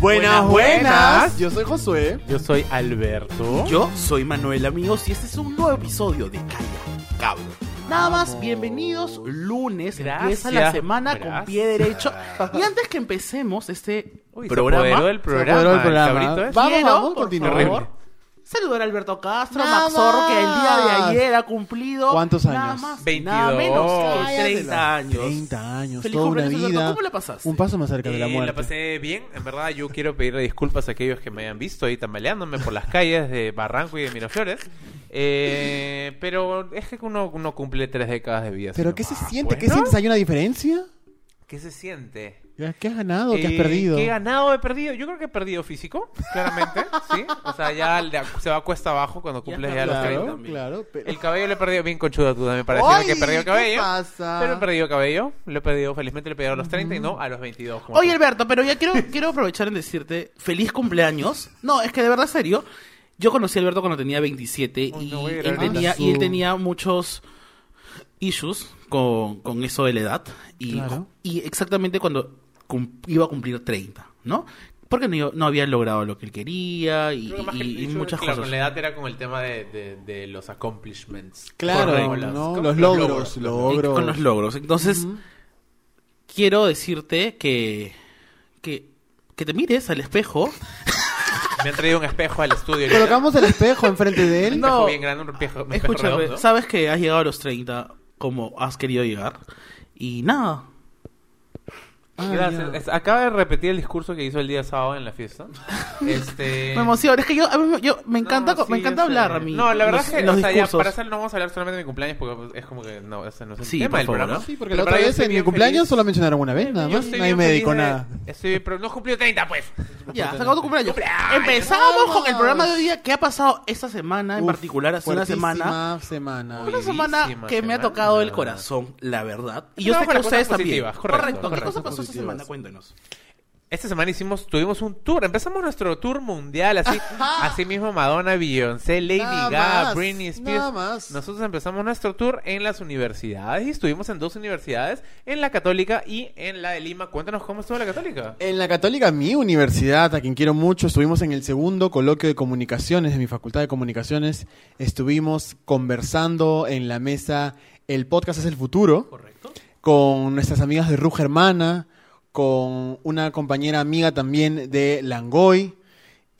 Buenas, buenas. Yo soy Josué. Yo soy Alberto. Yo soy Manuel, amigos, y este es un nuevo episodio de Calla Cabro. Nada más, bienvenidos. Lunes, Gracias. empieza la semana con Gracias. pie derecho. Y antes que empecemos este Uy, se programa, apoderó del Se programa. apoderó del el programa. cabrito ese. Vamos, quiero, vamos, por continúa. favor, Horrible. Saludar a Alberto Castro, Nada Maxorro, que el día de ayer ha cumplido. ¿Cuántos Nada años? más, 22. nada menos que Cállate 30 la- años. 30 años, Feliz toda una vida. ¿Cómo la pasaste? Un paso más cerca de la Eh, muerte. la pasé bien, en verdad yo quiero pedirle disculpas a aquellos que me hayan visto ahí tambaleándome por las calles de Barranco y de Miraflores. Eh, pero es que uno, uno cumple tres décadas de vida. ¿Pero qué no- se siente? ¿Qué bueno. sientes? ¿Hay una diferencia? ¿Qué se siente? ¿Qué has ganado? ¿Qué has Eh, perdido? ¿Qué he ganado? He perdido. Yo creo que he perdido físico, claramente, ¿sí? O sea, ya le- se va cuesta abajo cuando cumples ya los claro. 30. también. claro. Pero... El cabello lo he perdido bien conchudo tú también parece ¡Ay! que he perdido ¿Qué cabello. pasa? Pero he perdido cabello, lo he perdido, felizmente lo he perdido a los 30 y no a los 22. como Oye. Alberto, pero ya quiero, quiero aprovechar en decirte feliz cumpleaños. No, es que de verdad, serio. Yo conocí a Alberto cuando tenía 27 Uy, y, no él tenía, y él tenía muchos issues con, con eso de la edad. Y, Claro. y exactamente cuando iba a cumplir 30, ¿no? Porque no, no había logrado lo que él quería y, que que muchas claro, cosas. Con la edad era con el tema de, de, de los accomplishments. Claro, Correcto. ¿no? Los logros, logros. Y con los logros. Entonces, quiero decirte que, que, que te mires al espejo. Me han traído un espejo al estudio. Colocamos el espejo enfrente de Un él. espejo No. bien grande, un espejo, un espejo Escúchame, redondo. sabes que has llegado a los 30 como has querido llegar. Y nada. Ah, Gracias. Es- acaba de repetir el discurso que hizo el día sábado en la fiesta. Este... Me emociona. Es que yo, a mí- yo me encanta, No, me encanta hablar a mí. No, la verdad los- es que los o sea, ya, discursos. para hacer no vamos a hablar solamente de mi cumpleaños porque es como que no, ese no es el Sí, tema por del favor, programa. ¿no? Sí, porque Pero la otra para vez en mi bien cumpleaños feliz. solo mencionaron una vez, nada Yo más. estoy Nadie bien me feliz dedicó de- nada. Estoy, pero no cumplió 30, pues. Ya, se acabó tu cumpleaños. ¡Cumpleaños! Empezamos con el programa de hoy día. ¿Qué ha pasado esta semana en Uf, particular? Hace una semana. fuertísima semana. Una semana que me ha semana. tocado el corazón, la verdad. Y yo sé que para ustedes cosas también. positivas, correcto, ¿Qué correcto. cosa pasó esta semana? Cuéntanos. Esta semana hicimos, tuvimos un tour, empezamos nuestro tour mundial, así, así mismo Madonna, Beyoncé, Lady Nada Gaga, más, Britney Spears. nada más. Nosotros empezamos nuestro tour en las universidades y estuvimos en dos universidades, en la Católica y en la de Lima. Cuéntanos cómo estuvo la Católica. En la Católica, mi universidad, a quien quiero mucho, estuvimos en el segundo coloquio de comunicaciones de mi facultad de comunicaciones. Estuvimos conversando en la mesa El podcast es el futuro Correcto. con nuestras amigas de Ruja Hermana, con una compañera amiga también de Langoy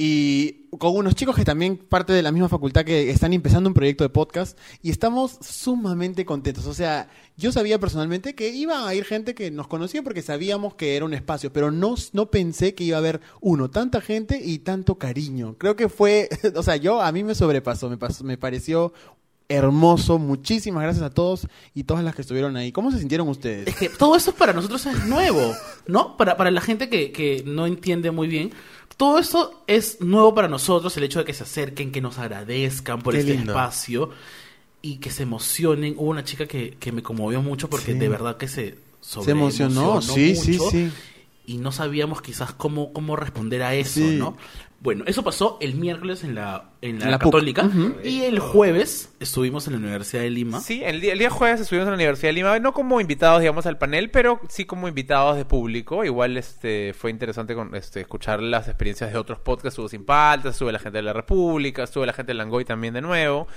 y con unos chicos que también parte de la misma facultad que están empezando un proyecto de podcast y estamos sumamente contentos. O sea, yo sabía personalmente que iba a ir gente que nos conocía porque sabíamos que era un espacio, pero no, no pensé que iba a haber uno, tanta gente y tanto cariño. Creo que fue, o sea, yo a mí me sobrepasó, me, pasó, me pareció hermoso. Muchísimas gracias a todos y todas las que estuvieron ahí. ¿Cómo se sintieron ustedes? Es que todo eso para nosotros es nuevo, ¿no? Para, para la gente que, que no entiende muy bien. Todo eso es nuevo para nosotros, el hecho de que se acerquen, que nos agradezcan por Qué este lindo. espacio y que se emocionen. Hubo una chica que, que me conmovió mucho porque Sí. de verdad que se Se emocionó, sí, sí, mucho sí. Y no sabíamos quizás cómo, cómo responder a eso, Sí. ¿no? Bueno, eso pasó el miércoles en la, en la. Católica y el jueves estuvimos en la Universidad de Lima. Sí, el día, el día jueves estuvimos en la Universidad de Lima, no como invitados, digamos, al panel, pero sí como invitados de público. Igual este fue interesante con, este, escuchar las experiencias de otros podcasts. Estuvo Sin Paltas, estuvo la gente de la República, estuvo la gente de Langoy también de nuevo.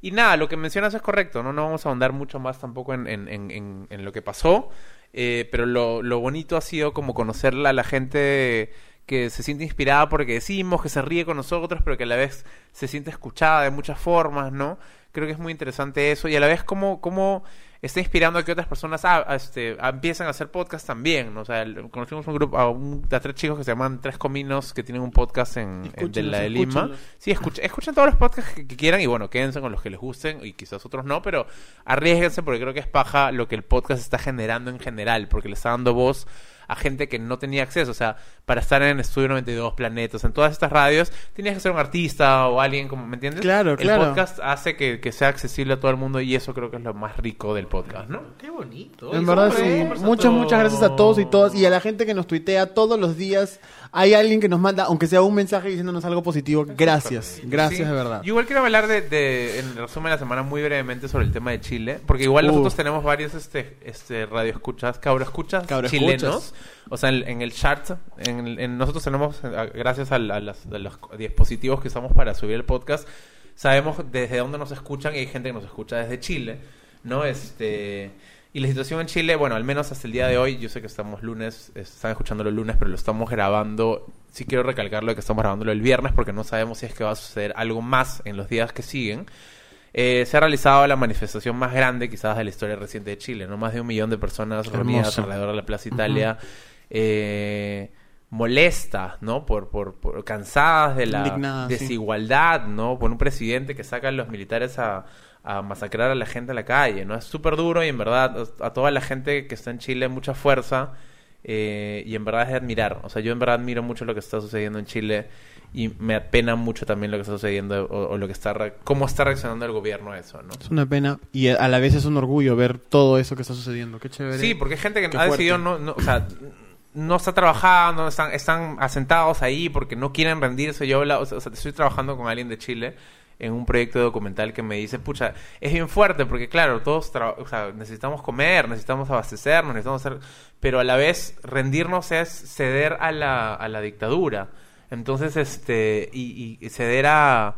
Y nada, lo que mencionas es correcto, ¿no? No vamos a ahondar mucho más tampoco en, en- en- en- en lo que pasó. eh, pero lo, lo bonito ha sido como conocerla a la gente que se siente inspirada porque decimos, que se ríe con nosotros, pero que a la vez se siente escuchada de muchas formas, ¿no? Creo que es muy interesante eso y a la vez cómo, cómo está inspirando a que otras personas ah, este, ah, empiecen a hacer podcast también, ¿no? O sea, el- conocimos un grupo, a, un, a tres chicos que se llaman Tres Cominos que tienen un podcast en, en- de la de Lima. Sí, escuchen, escuchen todos los podcasts que, que quieran y bueno, quédense con los que les gusten y quizás otros no, pero arriesguense porque creo que es paja lo que el podcast está generando en general, porque le está dando voz a gente que no tenía acceso. O sea, para estar en Estudio 92, Planetas, en todas estas radios, tenías que ser un artista o alguien, como, ¿me entiendes? Claro, el claro. podcast hace que, que sea accesible a todo el mundo y eso creo que es lo más rico del podcast, ¿no? Qué bonito. En verdad, sí. Muchas, muchas gracias a todos y todas. Y a la gente que nos tuitea todos los días hay alguien que nos manda, aunque sea un mensaje diciéndonos algo positivo, gracias, gracias Sí. de verdad. Yo igual quiero hablar de, de- en el resumen de la semana muy brevemente sobre el tema de Chile, porque igual Uf. nosotros tenemos varios este, este radio escuchas, cabro escuchas Cabro chilenos. O sea, en, en el chart, en, nosotros tenemos, eh, gracias a, la- a las- a los dispositivos que usamos para subir el podcast, sabemos desde dónde nos escuchan y hay gente que nos escucha desde Chile, ¿no? Este... Y la situación en Chile, bueno, al menos hasta el día de hoy, yo sé que estamos lunes, están escuchando los lunes, pero lo estamos grabando. Sí quiero recalcarlo de que estamos grabándolo el viernes porque no sabemos si es que va a suceder algo más en los días que siguen. Eh, se ha realizado la manifestación más grande quizás de la historia reciente de Chile, ¿no? Más de un millón de personas reunidas alrededor de la Plaza Italia, eh, molestas, ¿no? Por, por, por- cansadas de la sí. desigualdad, ¿no? Por un presidente que saca a los militares a, a masacrar a la gente en la calle, ¿no? Es súper duro y en verdad a toda la gente que está en Chile mucha fuerza eh, y en verdad es de admirar. O sea, yo en verdad admiro mucho lo que está sucediendo en Chile y me apena mucho también lo que está sucediendo o, o lo que está re- cómo está reaccionando el gobierno a eso, ¿no? Es una pena y a la vez es un orgullo ver todo eso que está sucediendo. Qué chévere. Sí, porque hay gente que Qué ha fuerte. decidido no, no, o sea, no está trabajando, están, están asentados ahí porque no quieren rendirse. Yo o sea, estoy trabajando con alguien de Chile en un proyecto documental que me dice, pucha, es bien fuerte porque claro, todos tra- o sea, necesitamos comer, necesitamos abastecernos, necesitamos hacer, pero a la vez rendirnos es ceder a la, a la dictadura. Entonces, este, y, y ceder a,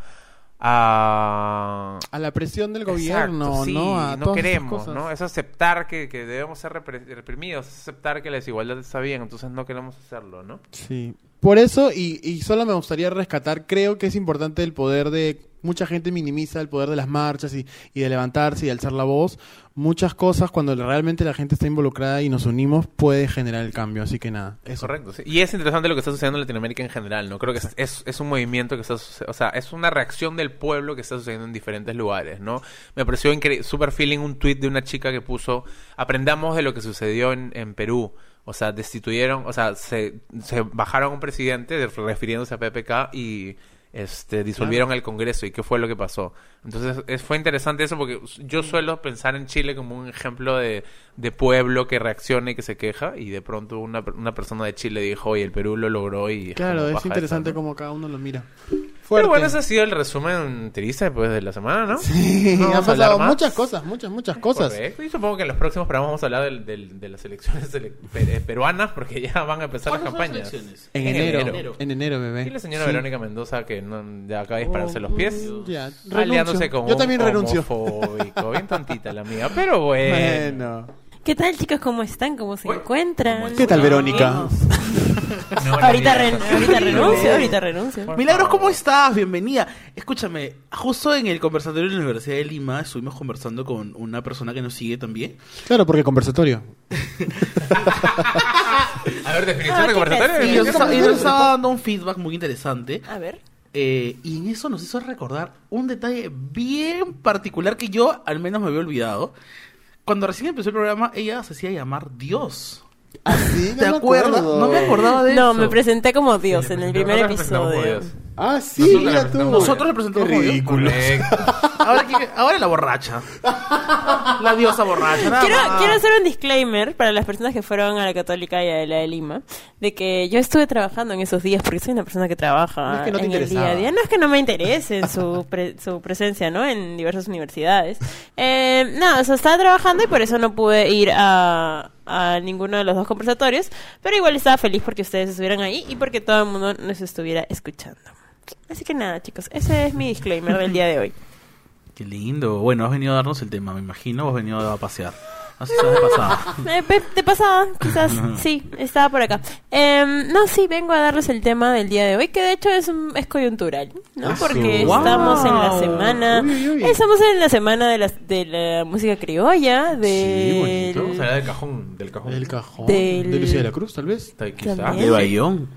a A la presión del gobierno, Exacto, sí, ¿no? A no queremos. ¿no? Es aceptar que, que debemos ser reprimidos, es aceptar que la desigualdad está bien, entonces no queremos hacerlo, ¿no? Sí. Por eso, y, y solo me gustaría rescatar, creo que es importante el poder de... Mucha gente minimiza el poder de las marchas y, y de levantarse y alzar la voz. Muchas cosas, cuando realmente la gente está involucrada y nos unimos, puede generar el cambio. Así que nada, Es eso. correcto. sí. Y es interesante lo que está sucediendo en Latinoamérica en general, ¿no? Creo que es, es, es un movimiento que está o sea, es una reacción del pueblo que está sucediendo en diferentes lugares, ¿no? Me pareció super feeling un tweet de una chica que puso, aprendamos de lo que sucedió en, en Perú. O sea, destituyeron, o sea, se, se bajaron a un presidente de- refiriéndose a PPK y este disolvieron el Congreso y qué fue lo que pasó. Entonces es, fue interesante eso porque yo suelo pensar en Chile como un ejemplo de, de pueblo que reacciona y que se queja y de pronto una, una persona de Chile dijo, oye, el Perú lo logró y... Claro, como es interesante esta, ¿no? cómo cada uno lo mira. Pero bueno, ese ha sido el resumen triste después de la semana, ¿no? Sí, No han pasado muchas cosas, muchas, muchas cosas. Correcto. Y supongo que en los próximos programas vamos a hablar del- del- de las elecciones eh, peruanas porque ya van a empezar las ¿Cuándo son las campañas. elecciones? En, En enero, enero. en enero, bebé. Y la señora Sí. Verónica Mendoza que no, ya acaba de dispararse los pies. Mm, Ya, aliándose renuncio. con Yo un también renuncio. homofóbico. Bien tontita la amiga, pero bueno. Bueno. ¿Qué tal, chicos? ¿Cómo están? ¿Cómo se encuentran? ¿Qué tal, Verónica? No, Ahorita, renuncio, ahorita renuncio. Por Milagros. ¿cómo estás? Bienvenida. Escúchame, justo en el conversatorio de la Universidad de Lima estuvimos conversando con una persona que nos sigue también. Claro, porque conversatorio. A ver, definición Ah, de conversatorio. Y nos, y nos estaba dando un feedback muy interesante. A ver. eh, y en eso nos hizo recordar un detalle bien particular que yo al menos me había olvidado. Cuando recién empezó el programa, ella se hacía llamar Dios. Así, ¿Te acuerdas? No me acordaba de No, eso. me presenté como Dios en el primer episodio. Ah, sí, Nosotros mira tú. representamos- Nosotros representamos Qué ridículo. Ahora, ¿quién- ahora la borracha. La diosa borracha. nada Quiero, más. quiero hacer un disclaimer para las personas que fueron a la Católica y a la de Lima, de que yo estuve trabajando en esos días porque soy una persona que trabaja No es que no en el día a día. No es que no me interese en su, pre- su presencia, ¿no? En diversas universidades. Eh, no, o sea, estaba trabajando y por eso no pude ir a, a ninguno de los dos conversatorios, pero igual estaba feliz porque ustedes estuvieran ahí y porque todo el mundo nos estuviera escuchando. Así que nada, chicos, ese es mi disclaimer del día de hoy. Qué lindo. Bueno, has venido a darnos el tema, me imagino. o has venido a pasear. Así se de pasada. Eh, pe- de pasada, quizás, sí, estaba por acá. Em, no, sí, vengo a darles el tema del día de hoy, que de hecho es, un- es coyuntural, ¿no? Eso. Porque Wow. estamos en la semana, Uy, uy, estamos en la semana de la, de la música criolla, de Vamos a hablar del cajón. Del cajón. El cajón. Del- De Lucía de la Cruz, tal vez. Está ahí, quizá. También. De Bayón.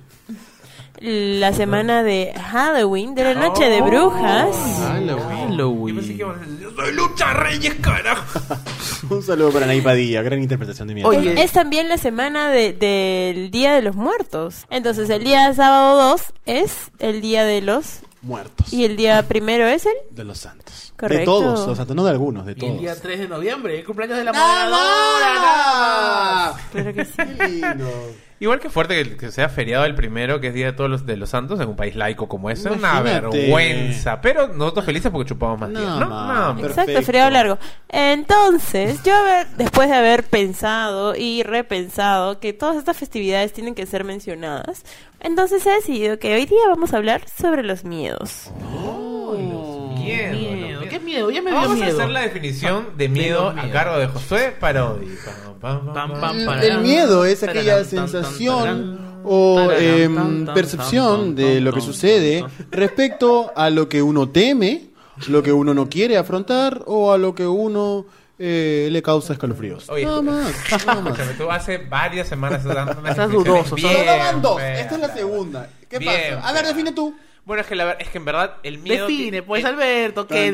La semana de Halloween, de la noche de brujas. Halloween. Yo pensé que iban a decir, yo soy Lucha Reyes, carajo. Un saludo para Nay Padilla, gran interpretación de mi Oye. Es, es también la semana de- del Día de los Muertos. Entonces, el día sábado 2 es el Día de los... Muertos. Y el día primero es el... De los santos. Correcto. De todos, los santos, no de algunos, de Y todos. el día 3 de noviembre, el cumpleaños de la moderadora. Claro que sí. Qué lindo. Igual que fuerte que, que sea feriado el primero, que es Día de Todos los, de los Santos, en un país laico como ese. Es una vergüenza. Pero nosotros felices porque chupamos más No, días, ¿no? No, pero- Exacto, feriado largo. Entonces, yo haber- después de haber pensado y repensado que todas estas festividades tienen que ser mencionadas, entonces he decidido que hoy día vamos a hablar sobre los miedos. miedo, Miedo, los qué miedo, ya me dio Vamos miedo. a hacer la definición de miedo a cargo de Josué Parodi. El, miedo es aquella sensación o em, tan, percepción de lo que sucede respecto a lo que uno teme, lo que uno no quiere afrontar o a lo que uno eh, le causa escalofríos. Oye, nada más, nada más. Tú hace varias semanas estás dando Estás dudoso, bien Solo van dos, feas. esta es la segunda. ¿Qué Bien pasa? A ver, fea. define tú. Bueno, es que, la, es que en verdad el miedo... Define, pues, el- Alberto, que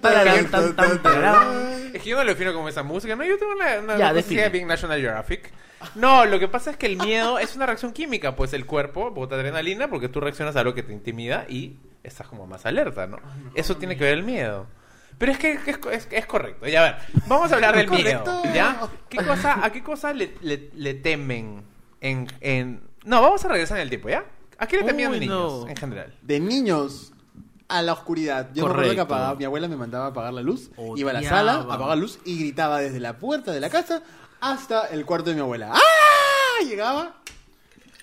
Tan, tan, tan, tan, defina. Es que yo no lo defino como esa música, no, yo tengo una, una Ya, de bien National Geographic. No, lo que pasa es que el miedo es una reacción química, pues el cuerpo bota adrenalina porque tú reaccionas a algo que te intimida y estás como más alerta, ¿no? Eso tiene que ver el miedo. Pero es que es, es- es correcto. Ya, a ver, vamos a hablar del miedo. ¿ya? ¿Qué cosa, ¿A qué cosa le, le- le temen en, en... No, vamos a regresar en el tiempo, ¿ya? ¿A qué le temían de Uy, niños, no. en general? De niños a la oscuridad. Yo me acuerdo que Correcto. apagaba, mi abuela me mandaba a apagar la luz, Odiaba. iba a la sala, apagaba la luz y gritaba desde la puerta de la casa hasta el cuarto de mi abuela. ¡Ah! Llegaba.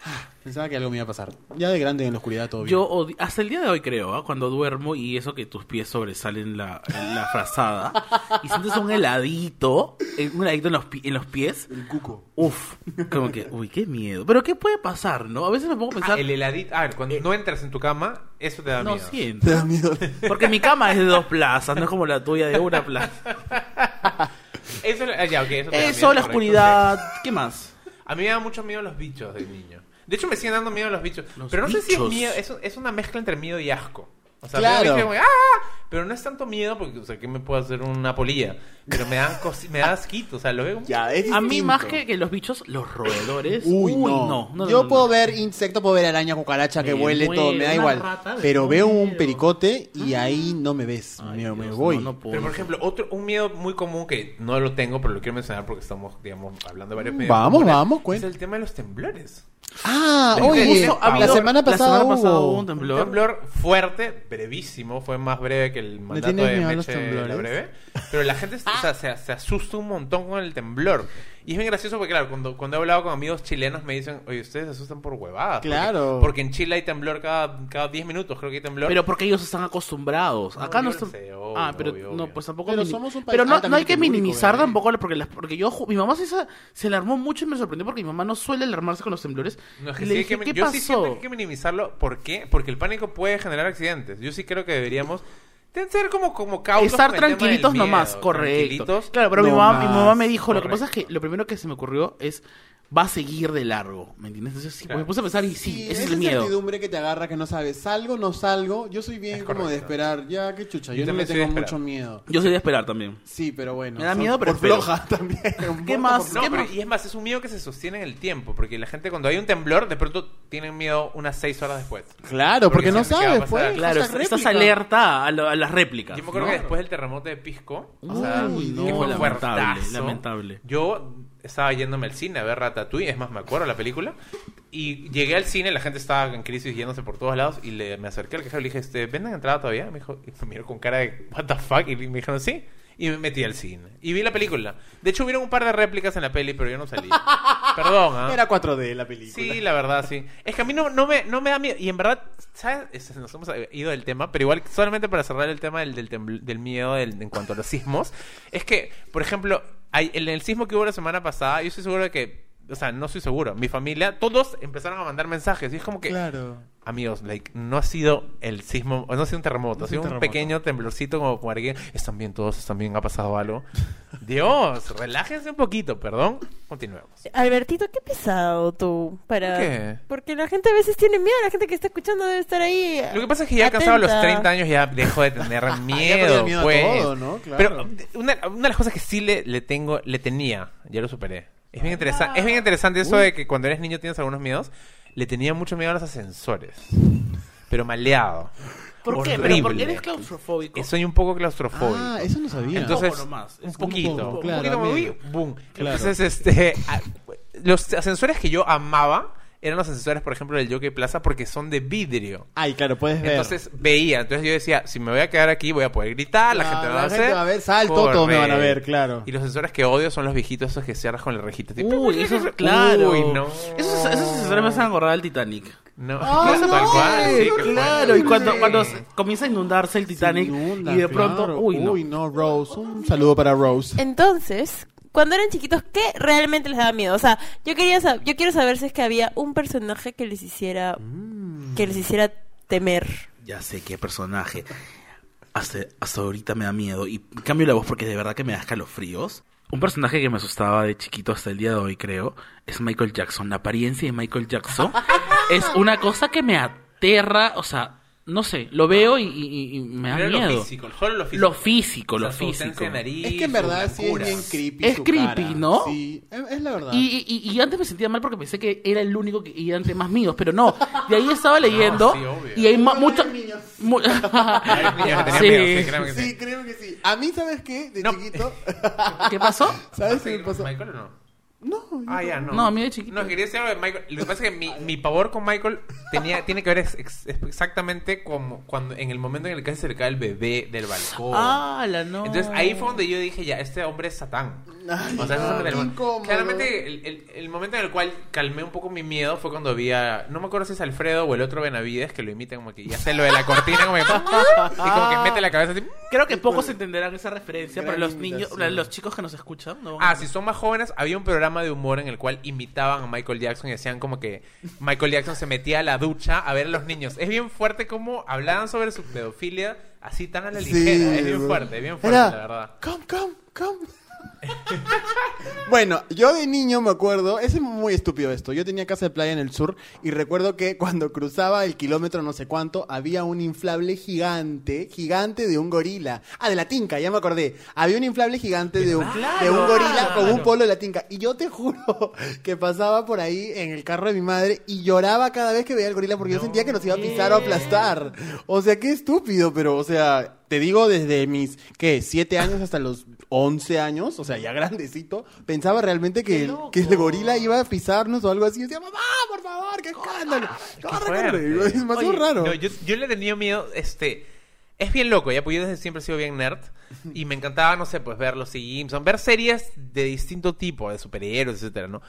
Ah, Pensaba que algo me iba a pasar. Ya de grande en la oscuridad todo bien. Yo hasta el día de hoy creo, ¿ah? cuando duermo y eso que tus pies sobresalen la, en la frazada y sientes un heladito, eh, un heladito en los, en los pies, El cuco. Uf, como que, uy, qué miedo. Pero ¿qué puede pasar, no? A veces me pongo a Ah, pensar, el heladito... A ver, cuando no entras en tu cama, eso te da no miedo. siento. Te da miedo. Porque mi cama es de dos plazas, no es como la tuya de una plaza. Eso, ah, ya, ok, eso, te da Eso, miedo, la correcto. oscuridad, ¿qué más? A mí me da mucho miedo los bichos de niño. De hecho, me siguen dando miedo los bichos. Los pero no sé si es bichos. miedo, es, es una mezcla entre miedo y asco. O sea, Claro. y ¡ah! Pero no es tanto miedo porque, o sea, ¿qué me puedo hacer una polilla? Pero me da, cosi- me da asquito, o sea, lo veo... Ya, es A mí más que, que los bichos, los roedores. Uy, no. no, no, Yo no, puedo no. ver insecto, puedo ver araña, cucaracha que huele, todo, me da igual. rata Pero veo un pericote y ahí no me ves. Ay, me, me Dios, voy. no, no puedo. Pero, por ejemplo, otro, un miedo muy común que no lo tengo, pero lo quiero mencionar porque estamos, digamos, hablando de varios miedos Vamos, comunes, vamos, Es cuenta. el tema de los temblores. Ah, oye, ha la habido- semana la pasada, semana pasada hubo- hubo un temblor. Un temblor fuerte, brevísimo, fue más breve que el mandato de Meche breve. Pero la gente o sea, se, se asusta un montón con el temblor. Y es bien gracioso porque, claro, cuando, cuando he hablado con amigos chilenos me dicen, oye, ustedes se asustan por huevadas. Porque- Claro. Porque, en Chile hay temblor cada, cada 10 minutos, creo que hay temblor. Pero porque ellos están acostumbrados. No, Acá no están. sé, obvio, ah, pero obvio, no, pues tampoco. Pero somos un país Pero no, no hay que minimizar bebé. tampoco, porque las, porque yo mi mamá se, se alarmó mucho y me sorprendió porque mi mamá no suele alarmarse con los temblores. No, es que le sí hay dije, que- ¿qué yo sí siento que hay que minimizarlo. ¿Por qué? Porque el pánico puede generar accidentes. Yo sí creo que deberíamos de ser como, como cautos Estar tranquilitos miedo, nomás, correcto. tranquilitos. Claro, pero mi, mamá, mi mamá me dijo, lo que pasa es que lo primero que se me ocurrió es, va a seguir de largo, ¿me entiendes? Entonces sí, Claro. me puse a pensar y sí, Sí, ese es el miedo. incertidumbre que te agarra que no sabes, salgo, no salgo. Yo soy bien Es como de esperar, ya, qué chucha. Yo Yo, no le tengo mucho miedo. Yo soy de esperar también. Sí, pero bueno. Me da miedo, pero por espero. floja también. ¿Qué más? por No, ¿Qué pero, más? y es más, es un miedo que se sostiene en el tiempo, porque la gente cuando hay un temblor, de pronto tienen miedo unas seis horas después. Claro, porque, Porque no sabes, pues. Claro, esa estás réplica. alerta a, lo- a las réplicas. Yo me acuerdo ¿no? que después del terremoto de Pisco, o sea, Uy, que no, fue lamentable. Yo estaba yéndome al cine a ver Ratatouille, es más, me acuerdo la película, y llegué al cine, la gente estaba en crisis yéndose por todos lados, y le, me acerqué al cajero y le dije, este, ¿venden entrada todavía? Me dijo, y me miró con cara de, ¿what the fuck? Y me dijeron, sí. Y me metí al cine. Y vi la película. De hecho, hubieron un par de réplicas en la peli, pero yo no salí. Perdón, ¿ah? Era 4D la película. Sí, la verdad, sí. Es que a mí no, no, me, no me da miedo. Y en verdad, ¿sabes? Es- Nos hemos ido del tema, pero igual, solamente para cerrar el tema del, del, tembl- del miedo del- en cuanto a los sismos, es que, por ejemplo, hay, en el sismo que hubo la semana pasada, yo estoy seguro de que, o sea, no estoy seguro, mi familia, todos empezaron a mandar mensajes. Y es como que, Claro. Amigos, like, no ha sido el sismo, no ha sido un terremoto, No ha sido un pequeño temblorcito como para que están bien todos, están bien, ha pasado algo. Dios, relájense un poquito, perdón. Continuemos. Albertito, qué pesado tú. Para... ¿Por qué? Porque la gente a veces tiene miedo, la gente que está escuchando debe estar ahí. Lo que pasa es que ya alcanzado los atenta. 30 años ya dejo de tener Ya miedo, miedo a pues. todo, ¿no? Claro. Pero una, una de las cosas que sí le, le tengo, le tenía, ya lo superé. Es bien, interesante es bien interesante eso de que cuando eres niño tienes algunos miedos. Le tenía mucho miedo a los ascensores. Pero maleado. ¿Por qué? Horrible. ¿Pero porque eres claustrofóbico? Eh, Soy un poco claustrofóbico. Ah, eso no sabía. Entonces, poco nomás. un poquito, un poco, un claro, poquito, amigo. uy, boom. Claro. Entonces, este, ah, los ascensores que yo amaba eran los ascensores, por ejemplo, del Jockey Plaza porque son de vidrio. Ay, claro, puedes ver. Entonces veía, entonces yo decía, si me voy a quedar aquí voy a poder gritar, la gente me va a la hacer. gente va a ver, salto, todos me van a ver, claro. Y los sensores que odio son los viejitos esos que cierras con rejito. tipo, Uy, eso es claro. Uy, no. Esos, esos asesores me hacen acordar al Titanic. No, Ah, claro, tal cual, sí, claro, y cuando, cuando comienza a inundarse el Titanic Inunda, y de pronto, claro. uy, no. Uy, no, Rose. Un saludo para Rose. Entonces, cuando eran chiquitos, ¿qué realmente les daba miedo? O sea, yo quería sab- yo quiero saber si es que había un personaje que les hiciera que les hiciera temer. Ya sé qué personaje. Hasta, hasta ahorita me da miedo. Y cambio la voz porque de verdad que me da escalofríos. Un personaje que me asustaba de chiquito hasta el día de hoy, creo, es Michael Jackson. La apariencia de Michael Jackson es una cosa que me aterra. O sea, no sé, lo veo y, y- y me da Pero lo miedo. físico, lo físico. Lo físico, O sea, lo físico. nariz, Es que en verdad sí es bien creepy. Es su creepy, cara. ¿no? Sí, es, es la verdad. Y, y- y antes me sentía mal porque pensé que era el único que iba temas míos, pero no. De ahí estaba leyendo sí, obvio. y hay No, mucho. hay niños. mu- Hay niños que tenían Sí. miedo, sí, sí. Sí, creo que sí. A mí, ¿sabes qué? De No. chiquito. ¿Qué pasó? ¿Sabes qué me pasó? ¿Michael o no? No, Ah, ya, no. No, a mí de chiquito. No, quería decir algo de Michael. Lo que pasa es que mi, mi pavor con Michael tenía, tiene que ver ex- ex- exactamente como cuando en el momento en el que se le cae el bebé del balcón. Ah, la no. Entonces ahí fue donde yo dije, ya, este hombre es Satán. Ay, o sea, es no, el incómodo. Claramente, el, el- el momento en el cual calmé un poco mi miedo fue cuando vi a. No me acuerdo si es Alfredo o el otro Benavides que lo imita como que ya sé lo de la cortina, como que. y como que mete la cabeza así. Creo que pocos entenderán esa referencia, Gran pero los niños, los chicos que nos escuchan, no. Ah, si son más jóvenes, había un programa de humor en el cual imitaban a Michael Jackson y decían como que Michael Jackson se metía a la ducha a ver a los niños. Es bien fuerte como hablaban sobre su pedofilia así tan a la ligera. es bien fuerte, es bien fuerte, Era, la verdad. Come, come, come. bueno, yo de niño me acuerdo, es muy estúpido esto. Yo tenía casa de playa en el sur y recuerdo que cuando cruzaba el kilómetro no sé cuánto, había un inflable gigante, gigante de un gorila. Ah, de la tinca, ya me acordé. Había un inflable gigante de un, de un gorila con un polo de la tinca. Y yo te juro que pasaba por ahí en el carro de mi madre y lloraba cada vez que veía el gorila porque yo sentía que nos iba a pisar o aplastar. O sea, qué estúpido, pero, o sea, te digo desde mis, ¿qué? Siete años hasta los 11 años, o sea, ya grandecito, pensaba realmente que, el, que el gorila iba a pisarnos o algo así. Y decía, mamá, por favor, qué escándalo. Corre, corre. Es Oye, raro. no, yo, yo le tenía miedo, este... Es bien loco, ya, pues yo desde siempre he sido bien nerd y me encantaba, no sé, pues ver los Simpsons, ver series de distinto tipo, de superhéroes, etcétera, ¿no?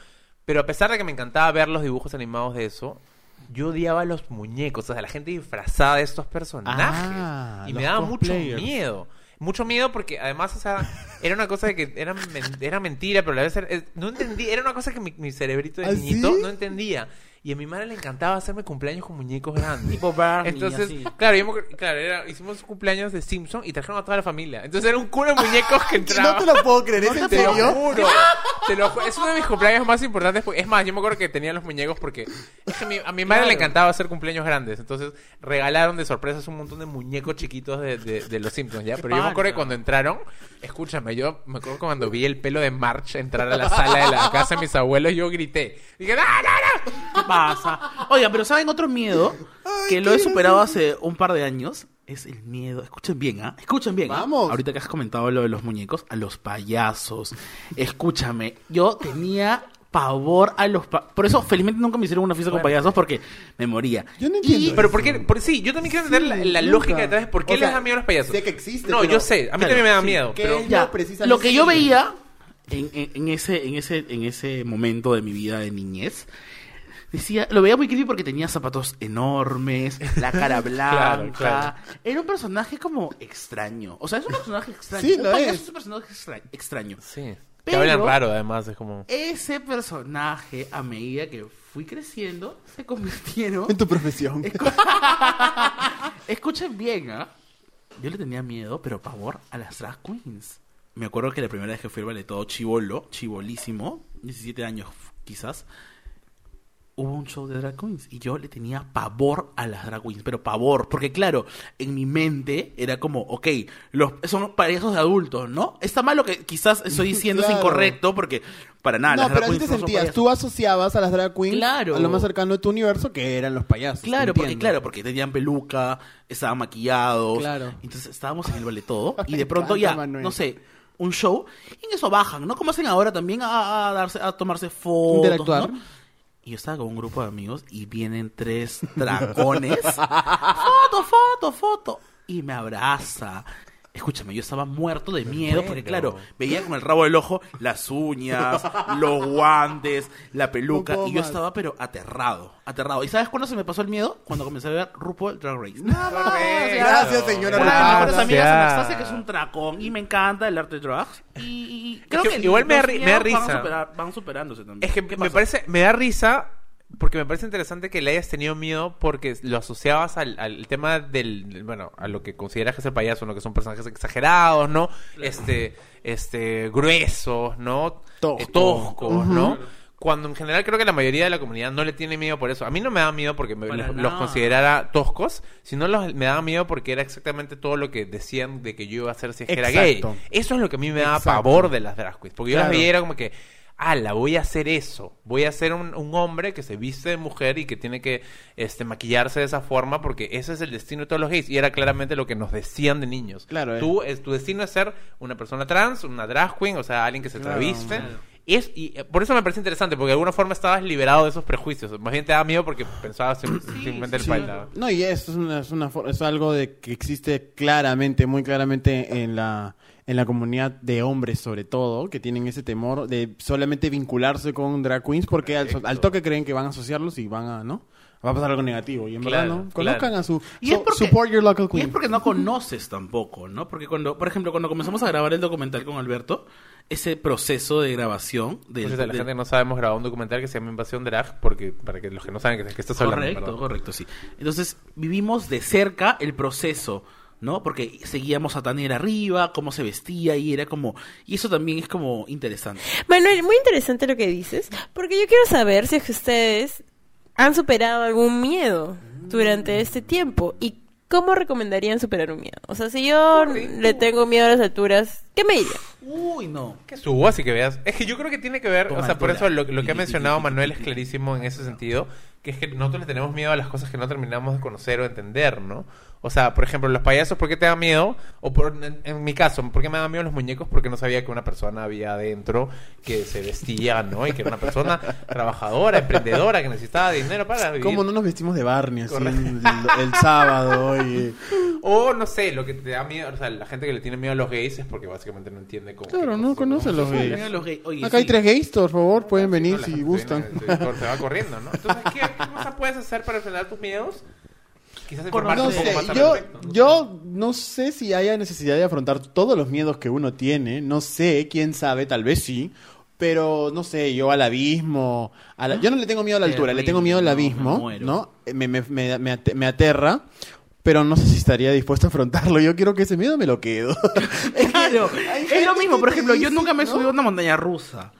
Pero a pesar de que me encantaba ver los dibujos animados de eso, yo odiaba a los muñecos, o sea, la gente disfrazada de estos personajes. Ah, y me daba mucho miedo. Mucho miedo porque además, o sea, era una cosa de que era, men- era mentira, pero a era- eh, no entendía, era una cosa que mi, mi cerebrito de ¿Ah, niñito sí? no entendía. Y a mi madre le encantaba hacerme cumpleaños con muñecos grandes. Tipo Barney, Entonces, así. claro, yo claro era- hicimos cumpleaños de Simpson y trajeron a toda la familia. Entonces era un culo de muñecos que no entraban. te lo puedo creer, ¿es en Te lo serio? juro. Te lo ju- es uno de mis cumpleaños más importantes. Es más, yo me acuerdo que tenía los muñecos porque es que a mi, a mi madre le encantaba hacer cumpleaños grandes. Entonces regalaron de sorpresas un montón de muñecos chiquitos de, de- de los Simpsons, ¿ya? Pero yo me acuerdo que cuando entraron, escúchame, yo me acuerdo cuando vi el pelo de March entrar a la sala de la casa de mis abuelos, yo grité. Dije, ¡No, no, no! ¿Qué pasa? Oiga, pero ¿saben otro miedo? que lo he superado hace un par de años. Es el miedo. Escuchen bien, ¿ah? Escuchen bien. ¿ah? Vamos. Ahorita que has comentado lo de los muñecos, a los payasos. Escúchame, yo tenía pavor a los pa- Por eso, felizmente nunca me hicieron una fiesta con payasos porque me moría. Yo no entiendo Y- Pero ¿por qué? Por, sí, yo también quiero entender la, la nunca. lógica detrás de por qué O sea, les da miedo a los payasos. sé que existe, No, pero- yo sé. A mí Claro, también me da sí. miedo. ¿Qué Pero es Ya, lo precisamente lo que yo veía en, en- en ese, en, ese, en ese momento de mi vida de niñez, decía, lo veía muy creepy porque tenía zapatos enormes, la cara blanca. claro. Era un personaje como extraño. O sea, es un personaje extraño. Sí, un lo es. es un personaje extra- extraño. Sí. Que Pero- hablan raro, además, es como... Ese personaje, a medida que fui creciendo, se convirtieron En tu profesión. Escuchen bien, ¿ah? Yo le tenía miedo, pero pavor a las drag queens. Me acuerdo que la primera vez que fui al ballet todo chivolo, chivolísimo, 17 años quizás, hubo un show de drag queens y yo le tenía pavor a las drag queens, pero pavor, porque claro, en mi mente era como, ok, los, son payasos de adultos, ¿no? Está mal lo que quizás estoy diciendo es incorrecto, porque para nada, no, las drag pero así queens te no sentías. Tú asociabas a las drag queens Claro. a lo más cercano de tu universo que eran los payasos. Claro, porque claro, porque tenían peluca, estaban maquillados. Claro. Entonces estábamos en el ballet todo y de pronto encanta, ya, Manuel. no sé, un show y en eso bajan, ¿no? Como hacen ahora también a, a darse, a tomarse fotos, Interactuar. ¿no? Y yo estaba con un grupo de amigos y vienen tres dragones. foto, foto, foto. Y me abraza. Escúchame, yo estaba muerto de miedo porque, claro, veía con el rabo del ojo las uñas, los guantes, la peluca. No y yo más. estaba, pero aterrado, aterrado. ¿Y sabes cuándo se me pasó el miedo? Cuando comencé a ver RuPaul Drag Race. Gracias, señora Una de mis mejores Gracias. amigas Anastasia, que es un tracón y me encanta el arte de drag. Y, creo que que, igual me da me van, risa. superar- van superándose también. Es que ¿Qué me parece, me da risa porque me parece interesante que le hayas tenido miedo porque lo asociabas al, al tema del, bueno, a lo que consideras que es el payaso, ¿no? Que son personajes exagerados, ¿no? Este, este, gruesos, ¿no? Tosco. Eh, toscos, ¿no? Cuando en general creo que la mayoría de la comunidad no le tiene miedo por eso. A mí no me da miedo porque me- los, los considerara toscos, sino los, me daba miedo porque era exactamente todo lo que decían de que yo iba a hacer si es que era gay. Eso es lo que a mí me daba Exacto. pavor de las drag queens. Porque yo las veía era como que, ala, voy a hacer eso. Voy a ser un, un hombre que se viste de mujer y que tiene que este, maquillarse de esa forma porque ese es el destino de todos los gays. Y era claramente lo que nos decían de niños. Claro, eh. Tú, es, tu destino es ser una persona trans, una drag queen, o sea, alguien que se traviste. claro. Y, es, y eh, por eso me parece interesante, porque de alguna forma estabas liberado de esos prejuicios. Más bien te da miedo porque pensabas sim- simplemente el Sí. No, y es, una, es, una for- es algo de que existe claramente, muy claramente en la, en la comunidad de hombres sobre todo, que tienen ese temor de solamente vincularse con drag queens porque al, toque creen que van a asociarlos y van a, ¿no? Va a pasar algo negativo. Y en Claro, verdad, ¿no? claro. Conozcan a su... Y es so- porque- support your local Y queen. es porque no conoces tampoco, ¿no? Porque cuando, por ejemplo, cuando comenzamos a grabar el documental con Alberto, ese proceso de grabación del, Por cierto, la gente no sabe, hemos grabado un documental que se llama Invasión Drag, porque para que los que no saben que, que estás hablando. Correcto, correcto, sí. Entonces, vivimos de cerca el proceso, ¿no? Porque seguíamos a Tania arriba, cómo se vestía y era como... Y eso también es como interesante. Manuel, muy interesante lo que dices, porque yo quiero saber si es que ustedes han superado algún miedo durante este tiempo y cómo recomendarían superar un miedo. O sea, si yo le tengo miedo a las alturas, ¿qué me diría? Uy, no. Que subo, así que veas. Es que yo creo que tiene que ver, Con o sea, por eso lo, lo que ha mencionado Manuel es clarísimo en ese sentido, que es que nosotros le tenemos miedo a las cosas que no terminamos de conocer o entender, ¿no? O sea, por ejemplo, los payasos, ¿por qué te da miedo? O por, en, en mi caso, ¿por qué me da miedo los muñecos? Porque no sabía que una persona había adentro que se vestía, ¿no? Y que era una persona trabajadora, emprendedora, que necesitaba dinero para vivir. ¿Cómo no nos vestimos de Barney así Correcto. el, el sábado? Y... O no sé, lo que te da miedo, o sea, la gente que le tiene miedo a los gays es porque básicamente no entiende cómo. Claro, no conoce a los gays. Los gay- oye, Acá hay sí. tres gays, por favor, pueden venir no, si gustan. viene, se, se va corriendo, ¿no? Entonces, ¿qué, qué cosa puedes hacer para enfrentar tus miedos? Quizás informarte No un poco sé, más al yo, respecto, ¿no? yo no sé si haya necesidad de afrontar todos los miedos que uno tiene, no sé, quién sabe, tal vez sí, pero no sé, yo al abismo, a la- yo no le tengo miedo a la altura, le tengo miedo al no, abismo, me. ¿no? Me, me, me, me ate- me aterra, pero no sé si estaría dispuesto a afrontarlo, yo quiero que ese miedo me lo quedo. Claro, es lo mismo. Por ejemplo, yo nunca me he subido a una montaña rusa.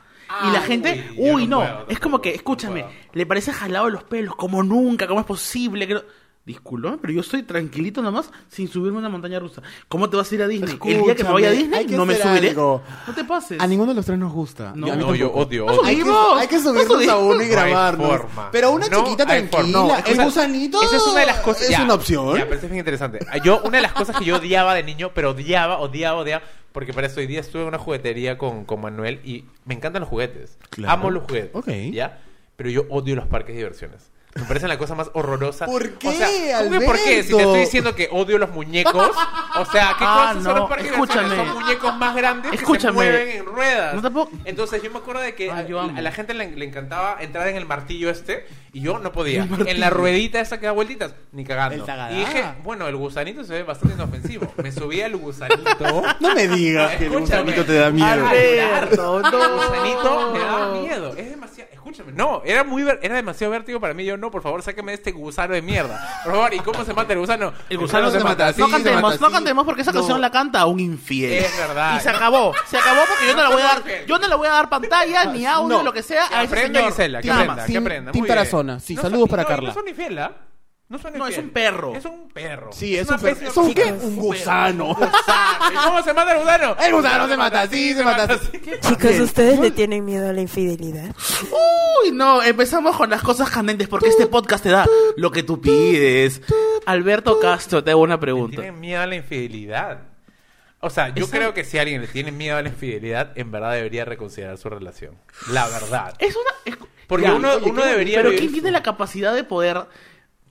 Y la gente, uy, no no, puedo, es como que, escúchame, le parece jalado los pelos, como nunca, cómo es posible que no... Disculpa, pero yo estoy tranquilito nomás sin subirme a una montaña rusa. ¿Cómo te vas a ir a Disney? El día que me vaya a Escúchame, Disney hay que no me subiré. algo. No te pases. A ninguno de los tres nos gusta. No, Y a mí No, yo odio, odio. Hay que, hay que No subirnos a uno y No hay grabarnos. forma. Pero una No chiquita tranquila, No, el gusanito Esa es una de las cosas. es ya, una opción. Ya, pero es bien interesante. Yo, una de las cosas que yo odiaba de niño, pero odiaba, odiaba, odiaba. Porque para eso hoy día estuve en una juguetería con, con Manuel y me encantan los juguetes. Claro. Amo los juguetes. Ok. ¿Ya? Pero yo odio los parques de diversiones. Me parecen la cosa más horrorosa. ¿Por qué, O sea, ¿cómo que ¿por qué? Si te estoy diciendo que odio los muñecos, o sea, ¿qué Ah, cosas son no, los parques escúchame. Son muñecos más grandes que se Escúchame. mueven en ruedas. No puedo- Entonces yo me acuerdo de que a, la gente le, le encantaba entrar en el martillo este y yo no podía. En la ruedita esa que da vueltitas, ni cagando. Y dije, bueno, el gusanito se ve bastante inofensivo. Me subí al gusanito. No me digas que el Escúchame. gusanito te da miedo. Alberto, no. El gusanito me daba miedo. Es demasiado. Escúchame. No, era muy ver- era demasiado vértigo para mí. Yo no, por favor, sáqueme de este gusano de mierda. Por favor, ¿y cómo se mata el gusano? El gusano se mata. así, no se cantemos, mata no así. cantemos porque esa No. canción la canta un infiel. Es verdad. Y se acabó. Se acabó porque yo no le voy a dar, yo no le voy a dar pantalla, ni audio, No. lo que sea Que a ese aprenda señor. Gisela, que Nada aprenda, más. que Tim- aprenda. Tim Muy bien. Tarazona. Sí, No saludos son- para no, Carla. No son infiel, ¿ah? No son No, es un perro. Es un perro. Sí, es, un, per- pésima ¿es un qué? Un gusano. ¿Y cómo se mata el gusano? El gusano se mata así, se mata así. Chicos, ¿ustedes le tienen miedo a la infidelidad? Uy, no, empezamos con las cosas candentes porque este podcast te da lo que tú pides. Alberto Castro, te hago una pregunta. Tienen miedo a la infidelidad. O sea, yo Esa- creo que si alguien le tiene miedo a la infidelidad, en verdad debería reconsiderar su relación. La verdad. Es una. es- Porque Ya, uno, oye, uno ¿qué- debería Pero vivir ¿quién tiene la capacidad de poder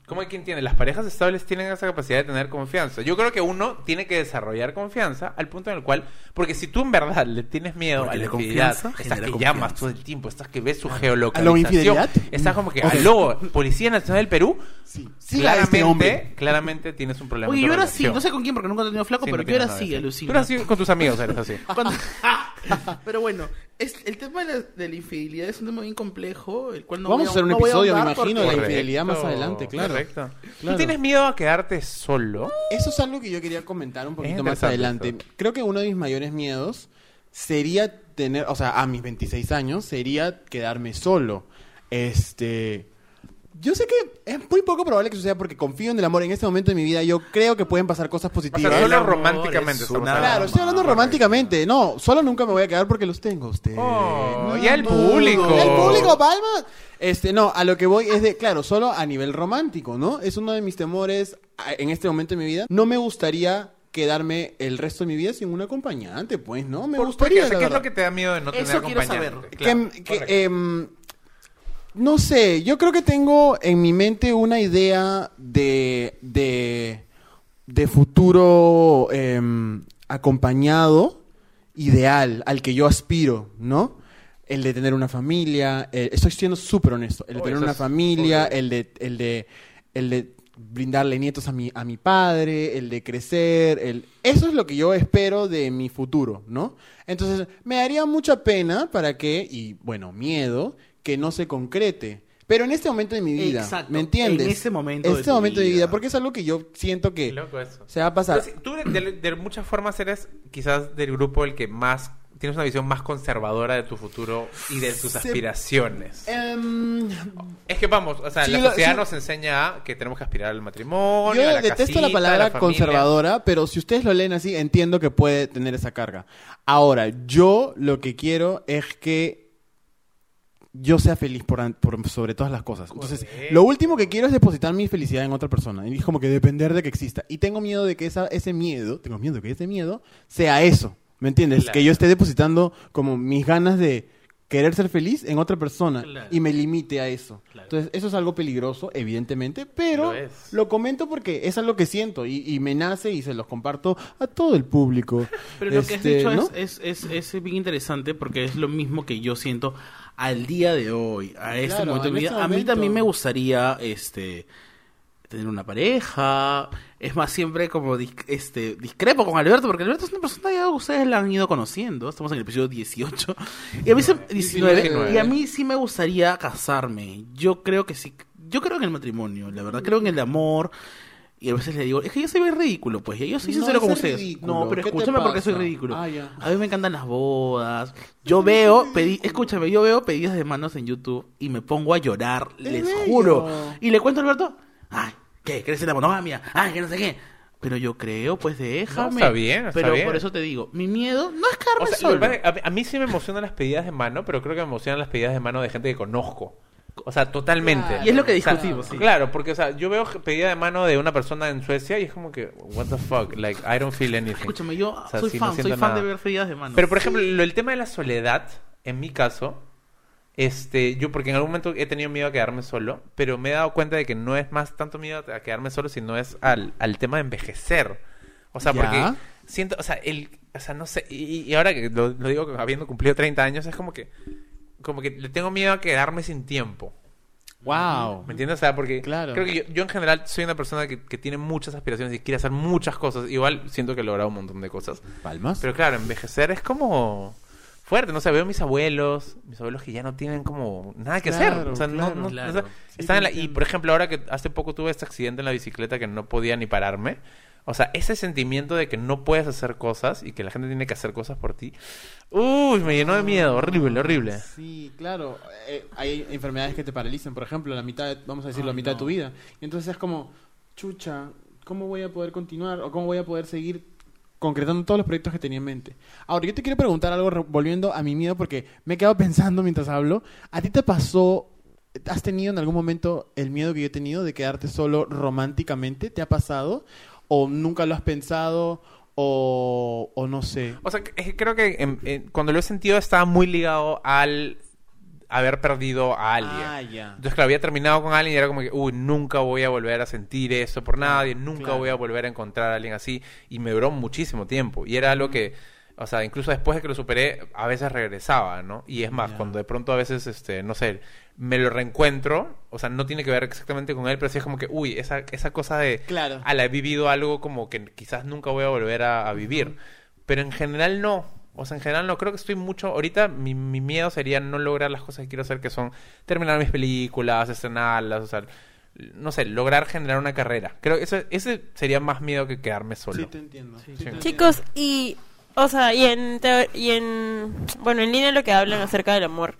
¿Cómo hay quien tiene? Las parejas estables tienen esa capacidad de tener confianza. Yo creo que uno tiene que desarrollar confianza al punto en el cual, porque si tú en verdad le tienes miedo Porque a la infidelidad, estás que confianza. llamas todo el tiempo, estás que ves su ¿A la geolocalización, infidelidad? estás como que, Ok. aló, Policía Nacional del Perú, Sí. A claramente, este hombre. claramente tienes un problema. Oye, yo era así, no sé con quién porque nunca he tenido flaco, Sí, pero no yo era así, que alucina. Tú eras así con tus amigos, eres así. Cuando- pero bueno, es, el tema de la, de la infidelidad es un tema bien complejo, el cual no Vamos voy a hacer un no episodio, me imagino, de la infidelidad más adelante, claro. Correcto. Claro. ¿Tú tienes miedo a quedarte solo? Eso es algo que yo quería comentar un poquito más adelante. esto. Creo que uno de mis mayores miedos sería tener, o sea, a mis 26 años, sería quedarme solo. Este. Yo sé que es muy poco probable que suceda porque confío en el amor en este momento de mi vida. Yo creo que pueden pasar cosas O positivas. sea, El solo románticamente es una-. Claro, estoy hablando románticamente. No, solo nunca me voy a quedar porque los tengo a ustedes. Oh, No, y al no. público. El público, Palma. Este, no, a lo que voy es de, claro, solo a nivel romántico, ¿no? Es uno de mis temores en este momento de mi vida. No me gustaría quedarme el resto de mi vida sin un acompañante, pues, ¿no? Me ¿Por, por gustaría. qué? O sea, ¿Qué es lo que te da miedo de no Eso tener acompañante? saber. Claro, que, que, correcto. No sé, yo creo que tengo en mi mente una idea de, de, de futuro em, acompañado ideal al que yo aspiro, ¿no? El de tener una familia, el- estoy siendo súper honesto, el de Oh, tener una es familia, el de, el de, el de brindarle nietos a mi, a mi padre, el de crecer, el... eso es lo que yo espero de mi futuro, ¿no? Entonces, me daría mucha pena para que, y bueno, miedo, que no se concrete. Pero en este momento de mi vida, Exacto, ¿me entiendes? en ese momento En de este tu momento de mi vida, porque es algo que yo siento que Qué loco eso. se va a pasar. Tú de, de- de muchas formas eres quizás del grupo el que más tienes una visión más conservadora de tu futuro y de tus Se- aspiraciones. Em, Es que vamos, o sea, Sí, la lo- sociedad sí. nos enseña que tenemos que aspirar al matrimonio, Yo a la detesto casita, la palabra conservadora, pero si ustedes lo leen así, entiendo que puede tener esa carga. Ahora, yo lo que quiero es que yo sea feliz por, por sobre todas las cosas. Entonces, lo último que quiero es depositar mi felicidad en otra persona. Y es como que depender de que exista. Y tengo miedo de que esa, ese miedo, tengo miedo de que ese miedo sea eso. ¿Me entiendes? Claro. Que yo esté depositando como mis ganas de querer ser feliz en otra persona Claro. y me limite a eso. Claro. Entonces, eso es algo peligroso, evidentemente, pero Lo comento porque es algo que siento y, y me nace y se los comparto a todo el público. Pero lo que has Este, dicho ¿no? es, es, es, es bien interesante porque es lo mismo que yo siento al día de hoy, a este Claro, momento de mi vida. este A mí también me gustaría este tener una pareja. Es más, siempre como dis- este discrepo con Alberto, porque Alberto es una persona ya ustedes la han ido conociendo. Estamos en el episodio 18. Y a mí se- 19, 19. y a mí sí me gustaría casarme. Yo creo que sí. Yo creo en el matrimonio, la verdad. Creo en el amor. Y a veces le digo, es que yo soy bien ridículo, pues. y Yo soy No, sincero con ese es ustedes. ridículo. No, pero ¿Qué te escúchame porque soy ridículo. Ah. A mí me encantan las bodas. Yo veo, pedi- escúchame, yo veo pedidos de manos en YouTube y me pongo a llorar, les bello. juro. Y le cuento a Alberto, ay, ¿qué? ¿Crees en la monogamia? Ay, que no sé qué. Pero yo creo, pues déjame. No, está bien, está Pero bien. por eso te digo, mi miedo no es quedarme O sea, lo solo. a mí sí me emocionan las pedidas de mano, pero creo que me emocionan las pedidas de mano de gente que conozco. O sea, totalmente. Claro. Y es lo que O sea, discutimos, sí. Claro, porque, o sea, yo veo pedida de mano de una persona en Suecia y es como que, what the fuck, like, I don't feel anything. Escúchame, yo O sea, soy sí, no fan, soy fan nada. de ver pedidas de manos. Pero, por ejemplo, lo- el tema de la soledad, en mi caso, este, yo porque en algún momento he tenido miedo a quedarme solo, pero me he dado cuenta de que no es más tanto miedo a quedarme solo, sino es al, al tema de envejecer. O sea, Ya. porque siento, o sea, el, o sea, no sé, y, y ahora que lo, lo digo habiendo cumplido 30 años, es como que, como que le tengo miedo a quedarme sin tiempo. Wow. ¿Me entiendes? O sea, porque Claro. creo que yo, yo en general soy una persona que, que tiene muchas aspiraciones y quiere hacer muchas cosas. Igual siento que he logrado un montón de cosas. Palmas. Pero claro, envejecer es como fuerte, no sé, veo a mis abuelos, mis abuelos que ya no tienen como nada que Claro, hacer. O sea, no, claro, no- claro. o sea, Sí, están en la- y por ejemplo, ahora que hace poco tuve este accidente en la bicicleta que no podía ni pararme. O sea, ese sentimiento de que no puedes hacer cosas y que la gente tiene que hacer cosas por ti. Uy, me llenó de miedo, horrible, horrible. Sí, claro. Eh, hay enfermedades que te paralizan, por ejemplo, la mitad, de- vamos a decir, la mitad de tu vida. Y entonces es como, chucha, ¿cómo voy a poder continuar o cómo voy a poder seguir concretando todos los proyectos que tenía en mente? Ahora, yo te quiero preguntar algo volviendo a mi miedo porque me he quedado pensando mientras hablo. ¿A ti te pasó, has tenido en algún momento el miedo que yo he tenido de quedarte solo románticamente? ¿Te ha pasado? ¿O nunca lo has pensado? o, o no sé. O sea, es que creo que en- en- cuando lo he sentido estaba muy ligado al haber perdido a alguien. Ah, ya. Entonces, claro, había terminado con alguien y era como que, uy, nunca voy a volver a sentir eso por nadie, nunca claro. voy a volver a encontrar a alguien así. Y me duró muchísimo tiempo. Y era algo que, o sea, incluso después de que lo superé, a veces regresaba, ¿no? Y es más, cuando de pronto a veces, este, no sé, me lo reencuentro, o sea, no tiene que ver exactamente con él, pero sí es como que, uy, esa, esa cosa de, Claro. ala, he vivido algo como que quizás nunca voy a volver a, a vivir. Pero en general no. O sea, en general no. Creo que estoy mucho... Ahorita mi, mi miedo sería no lograr las cosas que quiero hacer, que son terminar mis películas, estrenarlas, o sea... No sé, lograr generar una carrera. Creo que eso, ese sería más miedo que quedarme solo. Sí, te entiendo. Sí, te entiendo. Chicos, y, o sea, y en, y en, bueno, en línea lo que hablan acerca del amor,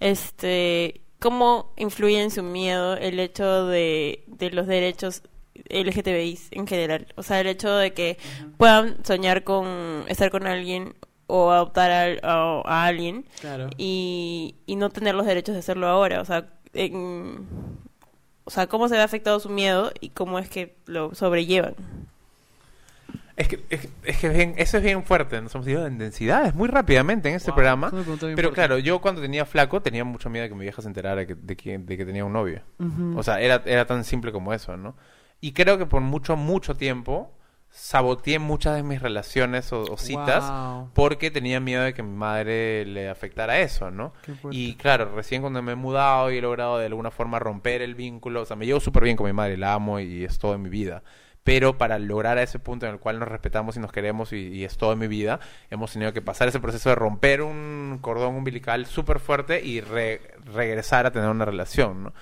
este, ¿cómo influye en su miedo el hecho de, de los derechos LGTBI en general? O sea, el hecho de que puedan soñar con estar con alguien o adoptar a, a- a alguien Claro. y, y no tener los derechos de hacerlo ahora. O sea, en- o sea, ¿cómo se ve afectado su miedo y cómo es que lo sobrellevan? Es que, es, que- es que bien- eso es bien fuerte. Nos hemos ido en densidades muy rápidamente en este Wow, programa. Pero claro, yo cuando tenía flaco tenía mucho miedo de que mi vieja se enterara que- de, que, de que tenía un novio. O sea, era, era tan simple como eso, ¿no? Y creo que por mucho, mucho tiempo saboteé muchas de mis relaciones o, o citas Wow. porque tenía miedo de que mi madre le afectara eso, ¿no? Y claro, recién cuando me he mudado y he logrado de alguna forma romper el vínculo, o sea, me llevo súper bien con mi madre, la amo y es todo en mi vida. Pero para lograr a ese punto en el cual nos respetamos y nos queremos y, es todo mi vida, hemos tenido que pasar ese proceso de romper un cordón umbilical súper fuerte y re- regresar a tener una relación, ¿no?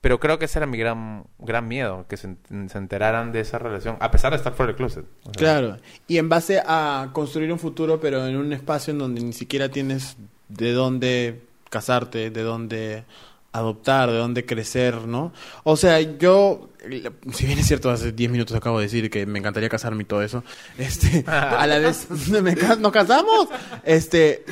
Pero creo que ese era mi gran, gran miedo, que se, en- se enteraran de esa relación, a pesar de estar fuera del closet. Claro. Y en base a construir un futuro, pero en un espacio en donde ni siquiera tienes de dónde casarte, de dónde adoptar, de dónde crecer, ¿no? O sea, yo, si bien es cierto, hace 10 minutos acabo de decir que me encantaría casarme y todo eso, este, a la vez, ¿me ca- ¿nos casamos? Este,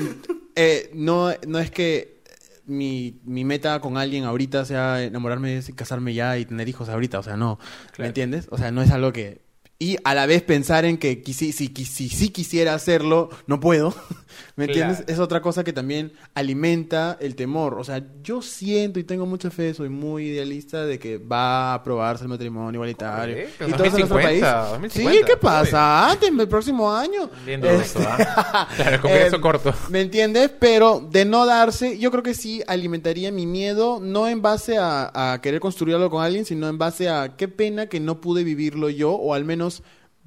eh, no, no es que mi, mi meta con alguien ahorita sea enamorarme, casarme ya y tener hijos ahorita, o sea, no, ¿me Claro. entiendes? O sea, no es algo que... Y a la vez pensar en que si, si, si, si quisiera hacerlo, no puedo, ¿me entiendes? Claro. Es otra cosa que también alimenta el temor. O sea, yo siento y tengo mucha fe, soy muy idealista de que va a aprobarse el matrimonio igualitario. Correcto, y todo eso en nuestro país. 2050, Sí, 2050, ¿qué pasa? Antes, el próximo año. Duro Este, eso, ¿ah? Claro, el congreso eh, corto. ¿Me entiendes? Pero de no darse, yo creo que sí alimentaría mi miedo, no en base a, a querer construir algo con alguien, sino en base a qué pena que no pude vivirlo yo, o al menos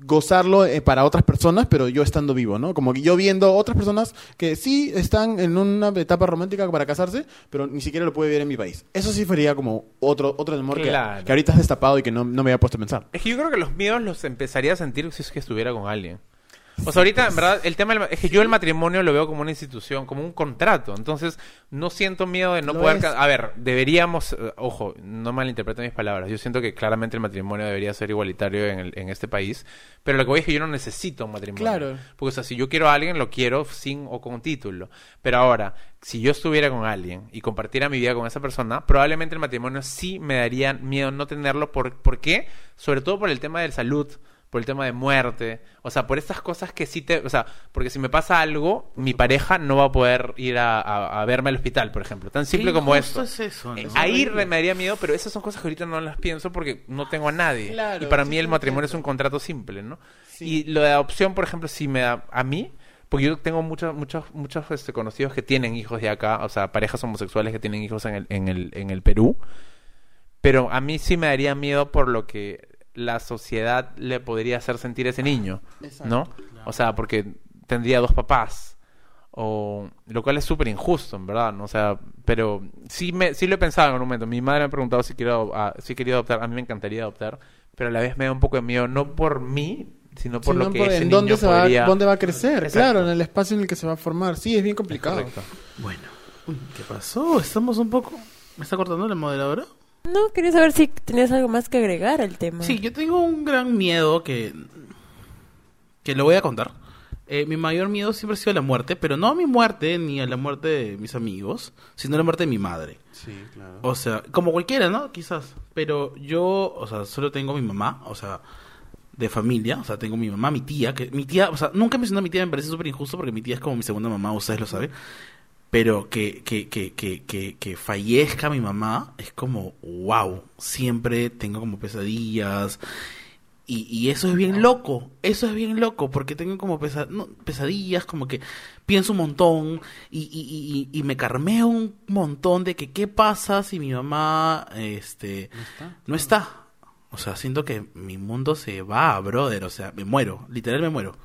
gozarlo eh, para otras personas, pero yo estando vivo, ¿no? Como que yo viendo otras personas que sí están en una etapa romántica para casarse, pero ni siquiera lo pude vivir en mi país. Eso sí sería como otro, otro temor que- que, ahorita has destapado y que no, no me había puesto a pensar. Es que yo creo que los miedos los empezaría a sentir si es que estuviera con alguien. O sea, ahorita, en verdad, el tema es que yo el matrimonio lo veo como una institución, como un contrato. Entonces, no siento miedo de no Lo poder... es. A ver, deberíamos... eh, ojo, no malinterpreten mis palabras. Yo siento que claramente el matrimonio debería ser igualitario en, el- en este país. Pero lo que voy es que yo no necesito un matrimonio. Claro. Porque, o sea, si yo quiero a alguien, lo quiero sin o con título. Pero ahora, si yo estuviera con alguien y compartiera mi vida con esa persona, probablemente el matrimonio sí me daría miedo no tenerlo. ¿Por, ¿por qué? Sobre todo por el tema de salud, por el tema de muerte. O sea, por estas cosas que sí te... O sea, porque si me pasa algo, mi pareja no va a poder ir a, a- a verme al hospital, por ejemplo. Tan simple Qué como esto. es eso, ¿no? Eh, Ahí me daría miedo, pero esas son cosas que ahorita no las pienso porque no tengo a nadie. Claro, y para sí mí el matrimonio es un contrato simple, ¿no? Sí. Y lo de adopción, por ejemplo, sí me da a mí, porque yo tengo muchos muchos muchos este, conocidos que tienen hijos de acá, o sea, parejas homosexuales que tienen hijos en el, en el, en el Perú, pero a mí sí me daría miedo por lo que la sociedad le podría hacer sentir a ese niño, ¿no? O sea, porque tendría dos papás. O, lo cual es súper injusto, en verdad, ¿no? O sea, pero sí, me, sí lo he pensado en un momento. Mi madre me ha preguntado si quiero, ah, si quería adoptar. A mí me encantaría adoptar, pero a la vez me da un poco de miedo, no por mí, sino por Sino lo que por ese en niño dónde, se va, dónde va a crecer, Exacto. claro, en el espacio en el que se va a formar. Sí, es bien complicado. Bueno, Uy, ¿qué pasó? Estamos un poco... ¿Me está cortando la moderadora? No, quería saber si tenías algo más que agregar al tema. Sí, yo tengo un gran miedo que... Que lo voy a contar. Eh, mi mayor miedo siempre ha sido la muerte, pero no a mi muerte ni a la muerte de mis amigos, sino a la muerte de mi madre. Sí, claro. O sea, como cualquiera, ¿no? Quizás. Pero yo, o sea, solo tengo a mi mamá. O sea, de familia, o sea, tengo mi mamá, mi tía, que mi tía, o sea, nunca mencioné a mi tía, me parece súper injusto porque mi tía es como mi segunda mamá, ustedes lo saben, pero que, que, que, que, que, que fallezca mi mamá es como, wow, siempre tengo como pesadillas. Y, y eso es bien loco, eso es bien loco, porque tengo como pesa- no, pesadillas, como que pienso un montón y, y, y, me carmeo un montón de que qué pasa si mi mamá este, no está. O sea, siento que mi mundo se va, brother, o sea, me muero, literal me muero.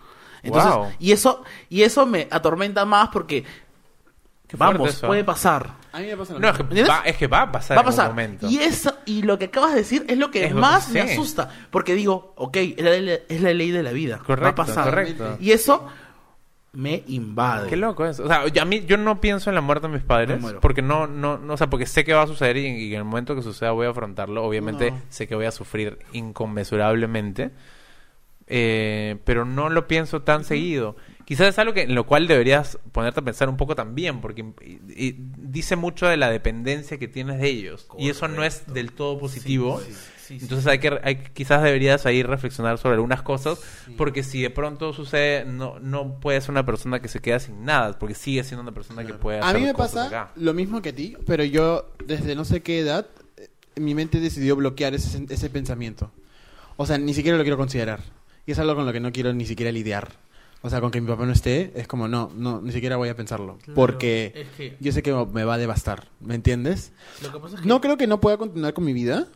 Entonces, Wow. y eso y eso me atormenta más porque Qué vamos, eso. puede pasar. A mí me pasa lo No, es que, va, es que va a pasar Va a en un pasar. momento. Y eso y lo que acabas de decir es lo que Es lo más que me asusta, porque digo, ok, es la, ley- es la ley de la vida, va a Correcto, pasar. correcto. Y eso me invade. Qué loco eso. O sea, yo- a mí yo no pienso en la muerte de mis padres porque no, no, no, o sea, porque sé que va a suceder y, y en el momento que suceda voy a afrontarlo. Obviamente No. sé que voy a sufrir inconmensurablemente, eh, pero no lo pienso tan seguido. Quizás es algo que en lo cual deberías ponerte a pensar un poco también, porque y- y dice mucho de la dependencia que tienes de ellos y eso no es del todo positivo. Sí, sí, sí, sí. Entonces hay que hay, quizás deberías ahí reflexionar sobre algunas cosas porque si de pronto sucede no no puedes ser una persona que se queda sin nada porque sigue siendo una persona que puede A hacer mí me cosas pasa acá. lo mismo que a ti, pero yo desde no sé qué edad eh, mi mente decidió bloquear ese, ese pensamiento. O sea, ni siquiera lo quiero considerar. Y es algo con lo que no quiero ni siquiera lidiar. O sea, con que mi papá no esté, es como, no, no, ni siquiera voy a pensarlo. Claro, porque es que- yo sé que me va a devastar, ¿me entiendes? Lo que pasa es que No creo que no pueda continuar con mi vida,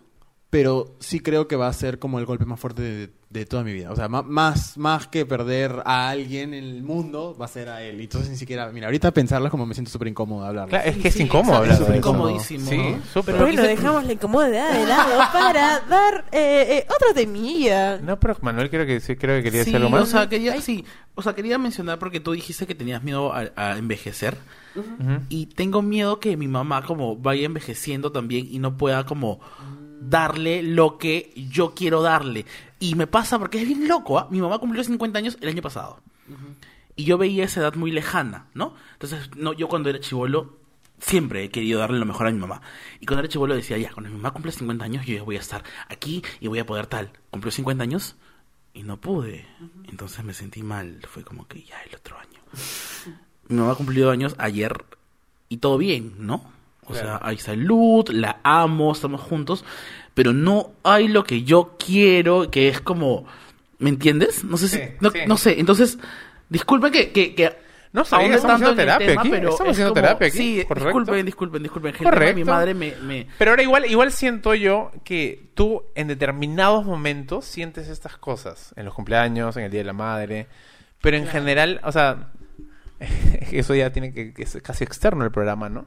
pero sí creo que va a ser como el golpe más fuerte de, de toda mi vida. O sea, más, más que perder a alguien en el mundo, va a ser a él. Y Entonces ni siquiera, mira, ahorita pensarlo es como me siento súper incómodo de hablarlo. Claro, es Sí, que es incómodo hablar es incomodísimo, Sí, ¿no? súper. Pero bueno, dejamos la incomodidad de lado para dar eh, eh, otra temilla. No, pero Manuel creo que sí, creo que quería Sí, decir algo más. o sea, quería, sí, o sea, quería mencionar porque tú dijiste que tenías miedo a, a envejecer y tengo miedo que mi mamá como vaya envejeciendo también y no pueda como darle lo que yo quiero darle. Y me pasa porque es bien loco, ¿ah? Mi mamá cumplió 50 años el año pasado. Y yo veía esa edad muy lejana, ¿no? Entonces, no, yo cuando era chivolo siempre he querido darle lo mejor a mi mamá. Y cuando era chivolo decía, ya, cuando mi mamá cumple 50 años, yo ya voy a estar aquí y voy a poder tal. Cumplió 50 años y no pude. Entonces me sentí mal. Fue como que ya el otro año. Mi mamá cumplió años ayer y todo bien, ¿no? O sea, hay salud, la amo, estamos juntos, pero no hay lo que yo quiero, que es como, ¿me entiendes? No sé si, no, sí. no sé, entonces, disculpen que, que, que No, ahonde estamos haciendo terapia tema, aquí, pero estamos es haciendo como- terapia aquí, Sí, correcto. disculpen, disculpen, disculpen, Correcto. mi madre me, me, Pero ahora igual, igual siento yo que tú en determinados momentos sientes estas cosas. En los cumpleaños, en el Día de la Madre. Pero en general, o sea, eso ya tiene que, que ser casi externo el programa, ¿no?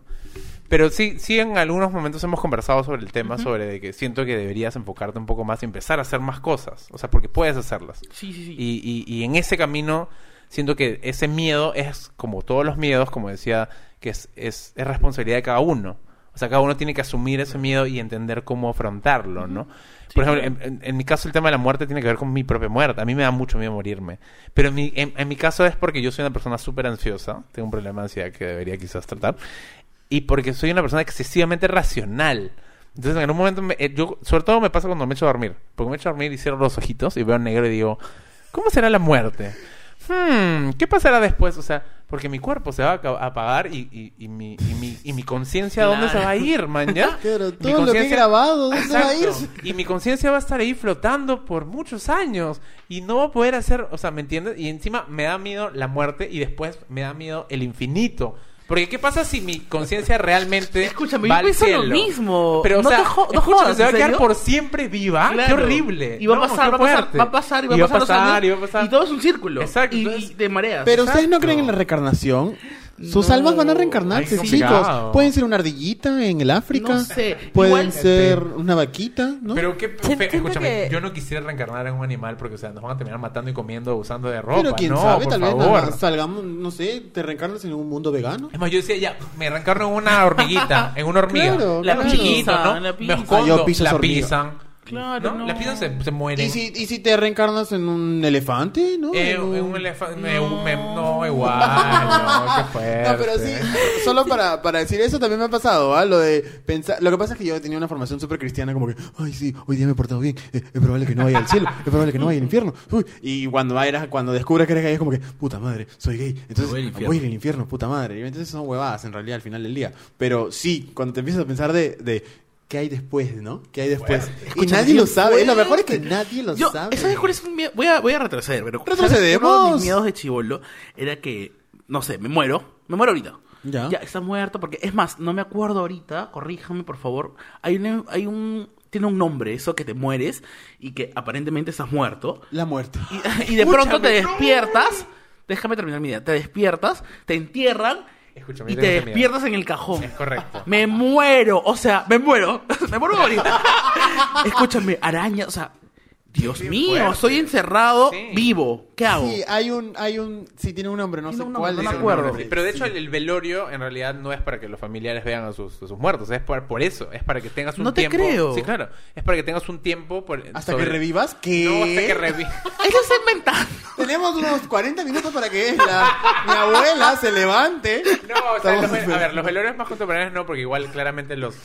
Pero sí, sí en algunos momentos hemos conversado sobre el tema, sobre de que siento que deberías enfocarte un poco más y empezar a hacer más cosas. O sea, porque puedes hacerlas. Sí, sí, sí. Y, y, y en ese camino siento que ese miedo es como todos los miedos, como decía, que es, es, es responsabilidad de cada uno. O sea, cada uno tiene que asumir ese miedo y entender cómo afrontarlo, ¿no? Por ejemplo, en, en- en mi caso el tema de la muerte tiene que ver con mi propia muerte. A mí me da mucho miedo morirme. Pero en mi, en, en mi caso es porque yo soy una persona súper ansiosa. Tengo un problema de ansiedad que debería quizás tratar. Y porque soy una persona excesivamente racional. Entonces, en algún momento, me- eh, yo, sobre todo me pasa cuando me echo a dormir. Porque me echo a dormir y cierro los ojitos y veo negro y digo, ¿cómo será la muerte? Hmm, ¿qué pasará después? O sea, porque mi cuerpo se va a apagar y, y, y mi, y mi, y mi conciencia, ¿a dónde se va a ir, man? ¿Ya? Mi todo lo que he grabado, ¿dónde va a Exacto. ir? Y mi conciencia va a estar ahí flotando por muchos años y no va a poder hacer, o sea, ¿me entiendes? Y encima me da miedo la muerte y después me da miedo el infinito. Porque ¿qué pasa si mi conciencia realmente Escúchame, va yo al pienso lo mismo. Pero, o No sea, te jo- no escúchame, jodas, se va a ¿en quedar serio? por siempre viva. ¡Qué Claro. horrible! Y va a No, pasar, qué va a pasar, fuerte. va a pasar y va a pasar, los años, y va a pasar. y todo es un círculo. Exacto, Y, entonces- y te mareas. Pero ustedes no creen en la reencarnación. Sus No. almas van a reencarnarse, Ay, chicos. Pueden ser una ardillita en el África. No sé. Pueden Igual- ser una vaquita, ¿no? Pero qué fe- escúchame, que- yo no quisiera reencarnar en un animal porque o sea, nos van a terminar matando y comiendo usando de ropa, Pero quién no, sabe, por tal vez nada, salgamos, no sé, te reencarnas en un mundo vegano. Es más, yo decía, ya, me reencarno en una hormiguita, en una hormiga. Claro, La claro. chiquito, ¿no? la Me pizza. escondo, Ah, yo piso la pisan. Claro, ¿no? no. Las pizzas se, se mueren. ¿Y si, ¿Y si te reencarnas en un elefante? ¿no? Eh, En un- un elefante. No. igual. No, qué fuerte. No, pero sí, solo para, para decir eso también me ha pasado, ¿ah? Lo de pensar. Lo que pasa es que yo tenía una formación súper cristiana, como que, ay, sí, hoy día me he portado bien, eh, es probable que no vaya al cielo, es probable que no vaya al infierno. Uy, y cuando eras, cuando descubres que eres gay, es como que, puta madre, soy gay. Entonces, voy al infierno. voy al infierno, puta madre. Y entonces son huevadas en realidad al final del día. Pero sí, cuando te empiezas a pensar de. de ¿Qué hay después, no? ¿Qué hay después? y nadie lo sabe. Lo mejor es que nadie lo Yo, sabe. ¿sabes cuál es un miedo? Voy a, voy a retroceder, pero. Retrocedemos. Uno de mis miedos de chivolo era que, no sé, me muero, me muero ahorita. Ya. Ya, está muerto, porque es más, no me acuerdo ahorita, corríjame por favor. Hay un, hay un, tiene un nombre, eso que te mueres y que aparentemente estás muerto. La muerte. Y, y de pronto te despiertas, déjame terminar mi idea, te despiertas, te entierran Escúchame, y te tengo miedo. despiertas en el cajón. Es correcto. Me muero, o sea, me muero, me muero ahorita. Escúchame, araña, o sea, Dios mío, fuerte. estoy encerrado, Sí. vivo, ¿qué hago? Sí, hay un, hay un, sí tiene un nombre, no sé un cuál. nombre, no me acuerdo. nombre. Pero de hecho el, el velorio en realidad no es para que los familiares vean a sus, a sus muertos, es por, por eso, es para que tengas un No te tiempo. creo. Sí, claro, es para que tengas un tiempo por- hasta sobre- que revivas, que No, hasta que revivas. Lo estoy inventando. Tenemos unos 40 minutos para que la, mi abuela se levante. No, o sea, los a ver, los velorios más contemporáneos no, porque igual claramente los,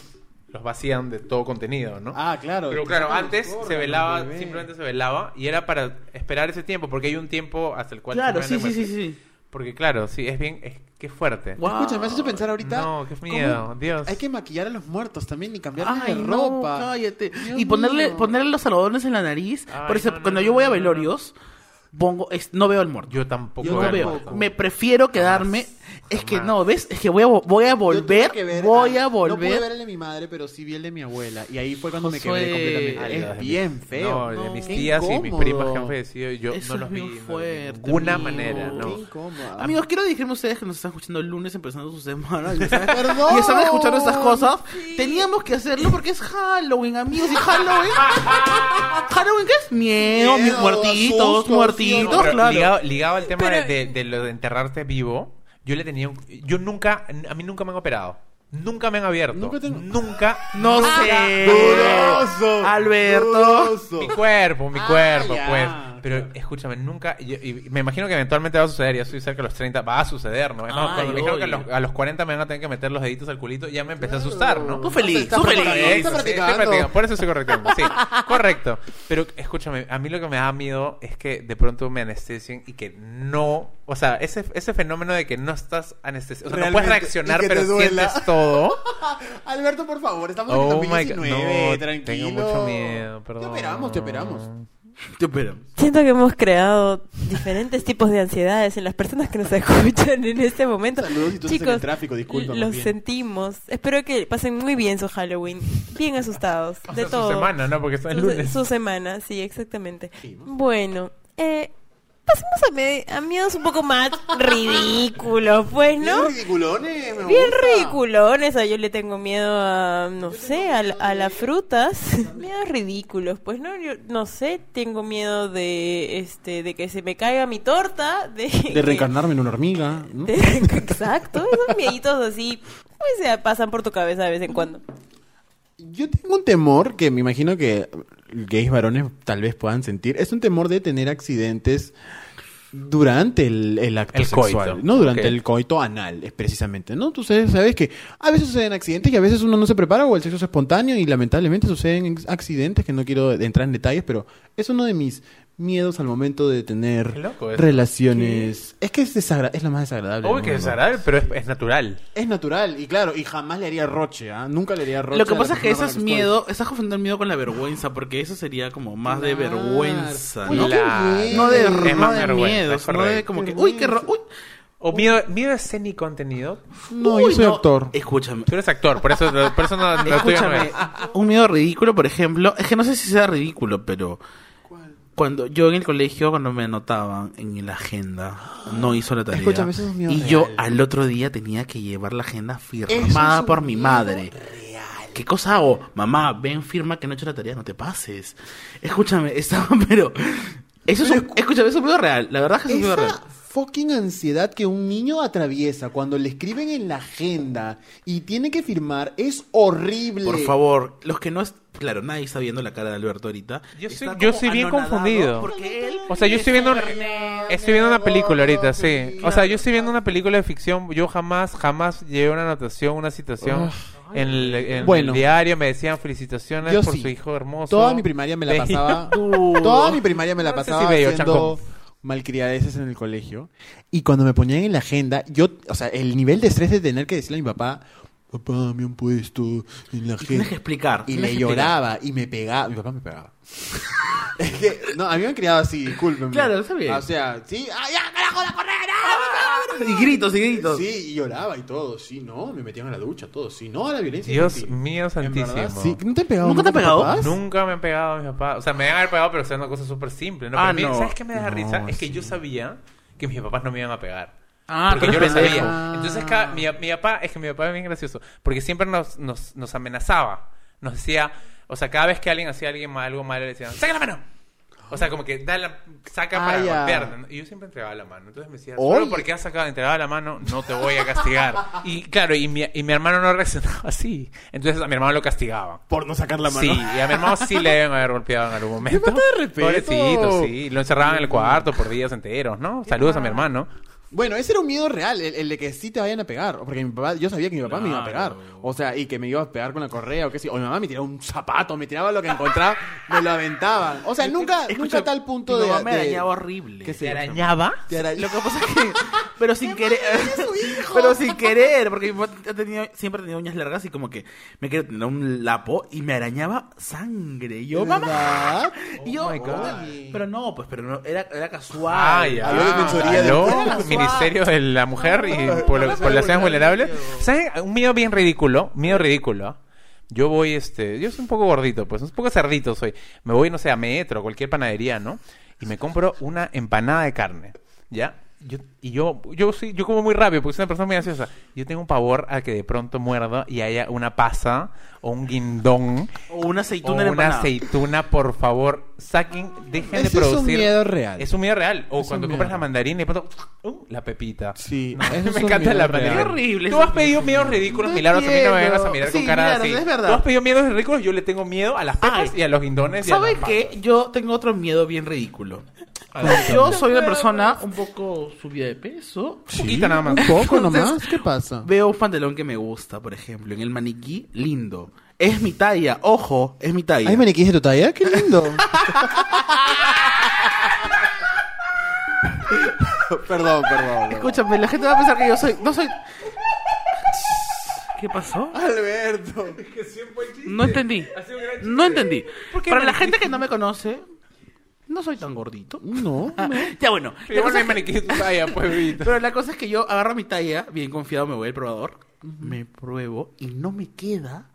los vacían de todo contenido, ¿no? Ah, claro. Pero claro, antes se velaba, bebé. simplemente se velaba y era para esperar ese tiempo, porque hay un tiempo hasta el cual... Claro, sí, sí, sí, sí. Porque claro, sí, es bien, es que fuerte. Guau. Escucha, me has hecho pensar ahorita. No, qué cómo miedo, Dios. Hay que maquillar a los muertos también y cambiarles Ay, de no, ropa. cállate. Dios y ponerle, mío. ponerle los algodones en la nariz. Ay, Por eso, no, cuando no, yo voy a no, no, no. velorios, pongo, es- no veo al muerto. Yo tampoco. Yo no veo. veo. tampoco. Me prefiero quedarme. Es que no, ¿ves? Es que voy a, vo- voy a volver. que ver voy a- a No pude volver. ver el de mi madre, pero sí vi el de mi abuela. Y ahí fue cuando me quedé completamente. Es bien feo. No, de mis tías y mis primas que han fallecido, yo Eso no los vi no, de fuerte, ninguna amigo. manera, no. Amigos, quiero dirigirme a ustedes que nos están escuchando el lunes empezando su semana y están, Perdón. y están escuchando estas cosas. Teníamos que hacerlo porque es Halloween, amigos. Y Halloween. ¿Halloween qué es? Miedo, Miedo, muertitos, muertitos, claro. ligado, ligado al tema Pero- de, de- de lo de enterrarte vivo, yo le tenía un- yo nunca, a mí nunca me han operado. Nunca me han abierto. Nunca Nunca. te- No nunca- sé. Dudoso. Alberto. Dudoso. Mi cuerpo, mi Ah, cuerpo, ya. pues. Pero escúchame, nunca. Y, y me imagino que eventualmente va a suceder. Ya estoy cerca de los 30. Va a suceder, ¿no? Es más, Ay, cuando me dijeron que a los, a los 40 me van a tener que meter los deditos al culito, ya me empecé a asustar, ¿no? Tú feliz, tú feliz. Correcto, está sí, estoy practicando. practicando. Por eso estoy correctando. Sí, correcto. Pero escúchame, a mí lo que me da miedo es que de pronto me anestesien y que no. O sea, ese, ese fenómeno de que no estás anestesiado. O sea, no puedes Realmente, reaccionar, y que te pero duela. sientes todo. Alberto, por favor, estamos en Oh my 2019, God. No, tranquilo. tengo mucho miedo, perdón. Te operamos, te operamos. Te espero. Siento que hemos creado diferentes tipos de ansiedades en las personas que nos escuchan en este momento. Saludos si tú estás en Chicos, el tráfico, disculpa, los bien. sentimos. Espero que pasen muy bien su Halloween. Bien asustados. O de sea, todo. su semana, ¿no? Porque el Su- lunes. Su semana, sí, exactamente. Bueno, eh, pasemos a, miedos un poco más ridículos, pues, ¿no? Bien ridiculones, me Bien gusta. ridiculones, a yo le tengo miedo a, no sé, a, la- a las frutas. Miedos ridículos, pues, ¿no? Yo no sé, tengo miedo de, este, de que se me caiga mi torta. De, De reencarnarme en una hormiga. ¿no? de- exacto, esos mieditos así, pues se pasan por tu cabeza de vez en cuando. Yo tengo un temor que me imagino que gays varones tal vez puedan sentir. Es un temor de tener accidentes durante el, el acto El sexual. coito. No durante el coito anal, es precisamente. ¿no? Tú sabes, sabes que a veces suceden accidentes y a veces uno no se prepara o el sexo es espontáneo y lamentablemente suceden accidentes que no quiero entrar en detalles, pero es uno de mis miedos al momento de tener loco relaciones. Es que es, desagra- es lo más desagradable. Uy, del que mundo. desagradable, pero es, es natural. Es natural, y claro, y jamás le haría roche, ¿ah? Nunca le haría roche. Lo que pasa es que eso es miedo, estás confundiendo el miedo con la vergüenza, porque eso sería como más de vergüenza, Uy, ¿no? bien. No de, Es no más de es no de como que, uy, qué ro- uy, O miedo, miedo escénico han tenido. No, uy, yo soy actor. Escúchame, Tú eres actor, por eso, por eso no, escúchame, es. un miedo ridículo, por ejemplo, es que no sé si sea ridículo, pero cuando yo en el colegio, cuando me anotaban en la agenda, no hizo la tarea. Escúchame, eso es miedo y yo real. al otro día tenía que llevar la agenda Eso firmada es por mi madre. ¿Qué cosa hago? Mamá, ven, firma que no he hecho la tarea, no te pases. Escúchame, estaba, pero. Eso es un, escúchame, eso es un miedo real. La verdad es que es un miedo real. Fucking ansiedad que un niño atraviesa cuando le escriben en la agenda y tiene que firmar es horrible. Por favor, los que no es... Claro, nadie está viendo la cara de Alberto ahorita. Yo como yo soy bien confundido. Porque él... O sea, yo estoy viendo una, estoy viendo una película ahorita, sí. O sea, yo estoy viendo una película de ficción. Yo jamás, jamás llevé una anotación, una citación en, el, en Bueno. el diario. Me decían felicitaciones Yo por sí. su hijo hermoso. Toda mi primaria me la pasaba. toda mi primaria me la No sé pasaba si bello, haciendo. Malcriadeces en el colegio. Y cuando me ponían en la agenda, yo, o sea, el nivel de estrés de tener que decirle a mi papá, papá, me han puesto en la Y tienes que explicar. Y le que explicar. lloraba y me pegaba. Mi papá me pegaba. es que, no, a mí me han criado así, discúlpenme. Claro, está bien. O sea, sí, ¡ah, ya, carajo, la correa! no, no, no, no, no". Y gritos, y gritos. Sí, y lloraba y todo, sí, no, me metían a la ducha, todo, sí, no a la violencia. Dios mío santísimo. verdad, sí. ¿No te han pegado? ¿Nunca te ha tus pegado? papás? Nunca me han pegado a mis papás. O sea, me van a haber pegado, pero sea una cosa súper simple. ¿no? Ah, Pero a mí, no. ¿Sabes qué me da No, risa? Es que sí. yo sabía que mis papás no me iban a pegar. Ah, porque yo lo pendejo. sabía. Entonces, cada- mi, mi papá, es que mi papá es bien gracioso. Porque siempre nos, nos, nos amenazaba. Nos decía, o sea, cada vez que alguien hacía alguien mal, algo malo, le decían, ¡saca la mano! O sea, como que da la, saca Ah, para ya. golpearte. ¿no? Y yo siempre entregaba la mano. Entonces me decía, Oye. solo porque has sacado entregaba la mano, no te voy a castigar. y claro, y mi, y mi hermano no reaccionaba así. Entonces a mi hermano lo castigaba. Por no sacar la mano. Sí, y a mi hermano sí le deben haber golpeado en algún momento. falta de respeto. Pobrecito, sí. Lo encerraban en el cuarto por días enteros, ¿no? Saludos a mi hermano. Bueno, ese era un miedo real, el, el de que sí te vayan a pegar. Porque mi papá, yo sabía que mi papá me iba a pegar. O sea, y que me iba a pegar con la correa o qué sé. O mi mamá me tiraba un zapato, me tiraba lo que encontraba, me lo aventaban. O sea, nunca, Escucha, nunca a tal punto mi de. mamá me de- arañaba horrible. ¿Qué arañaba? Te arañaba. Lo que pasa es que... Pero sin querer... pero sin querer. Porque mi papá ha tenido, siempre ha tenido uñas largas y como que me quería tener un lapo y me arañaba sangre. Y yo, mamá... Y yo, Oh my God. "Oye". pero no, pues, pero no, era, era casual. Ah, ya. Del pueblo. Ministerio de la Mujer y Pobl- Poblaciones Vulnerables. ¿Saben? Un miedo bien ridículo. Miedo ridículo. Yo voy, este... Yo soy un poco gordito, pues. Un poco cerdito soy. Me voy, no sé, a Metro, cualquier panadería, ¿no? Y me compro una empanada de carne. ¿Ya? Yo, y yo, yo sí, yo como muy rápido porque soy una persona muy ansiosa. Yo tengo un pavor a que de pronto muerda y haya una pasa o un guindón O una o aceituna en una empanada. aceituna, por favor, saquen, dejen Ese de es un producir. miedo real. Es un miedo real. O Es cuando un compras miedo la mandarina y de pronto, uh, la pepita. Sí, No, eso es me un encanta miedo la real. mandarina. Qué horrible Tú ese has pedido miedo. miedos ridículos, No milagros, a mí no me vengas a mirar Sí, con cara claro, así. es verdad. Tú has pedido miedos ridículos, yo le tengo miedo a las pepas Ay. y a los guindones. y a ¿Sabes las qué? Yo tengo otro miedo bien ridículo. Yo soy una persona un poco subida de peso. Un poquito nada más. Un poco Entonces- nomás, ¿qué pasa? Veo un pantalón que me gusta, por ejemplo, en el maniquí, lindo. Es mi talla, ojo, es mi talla. ¿Hay maniquíes de tu talla? ¡Qué lindo! perdón, perdón. perdón. Escúchame, la gente va a pensar que yo soy... No soy... ¿Qué pasó? Alberto. No entendí. No entendí. Para la gente que no me conoce, no soy tan gordito. No, Ah, ya bueno. la hay es que- talla, pues. Pero la cosa es que yo agarro mi talla, bien confiado, me voy al probador, me pruebo y no me queda.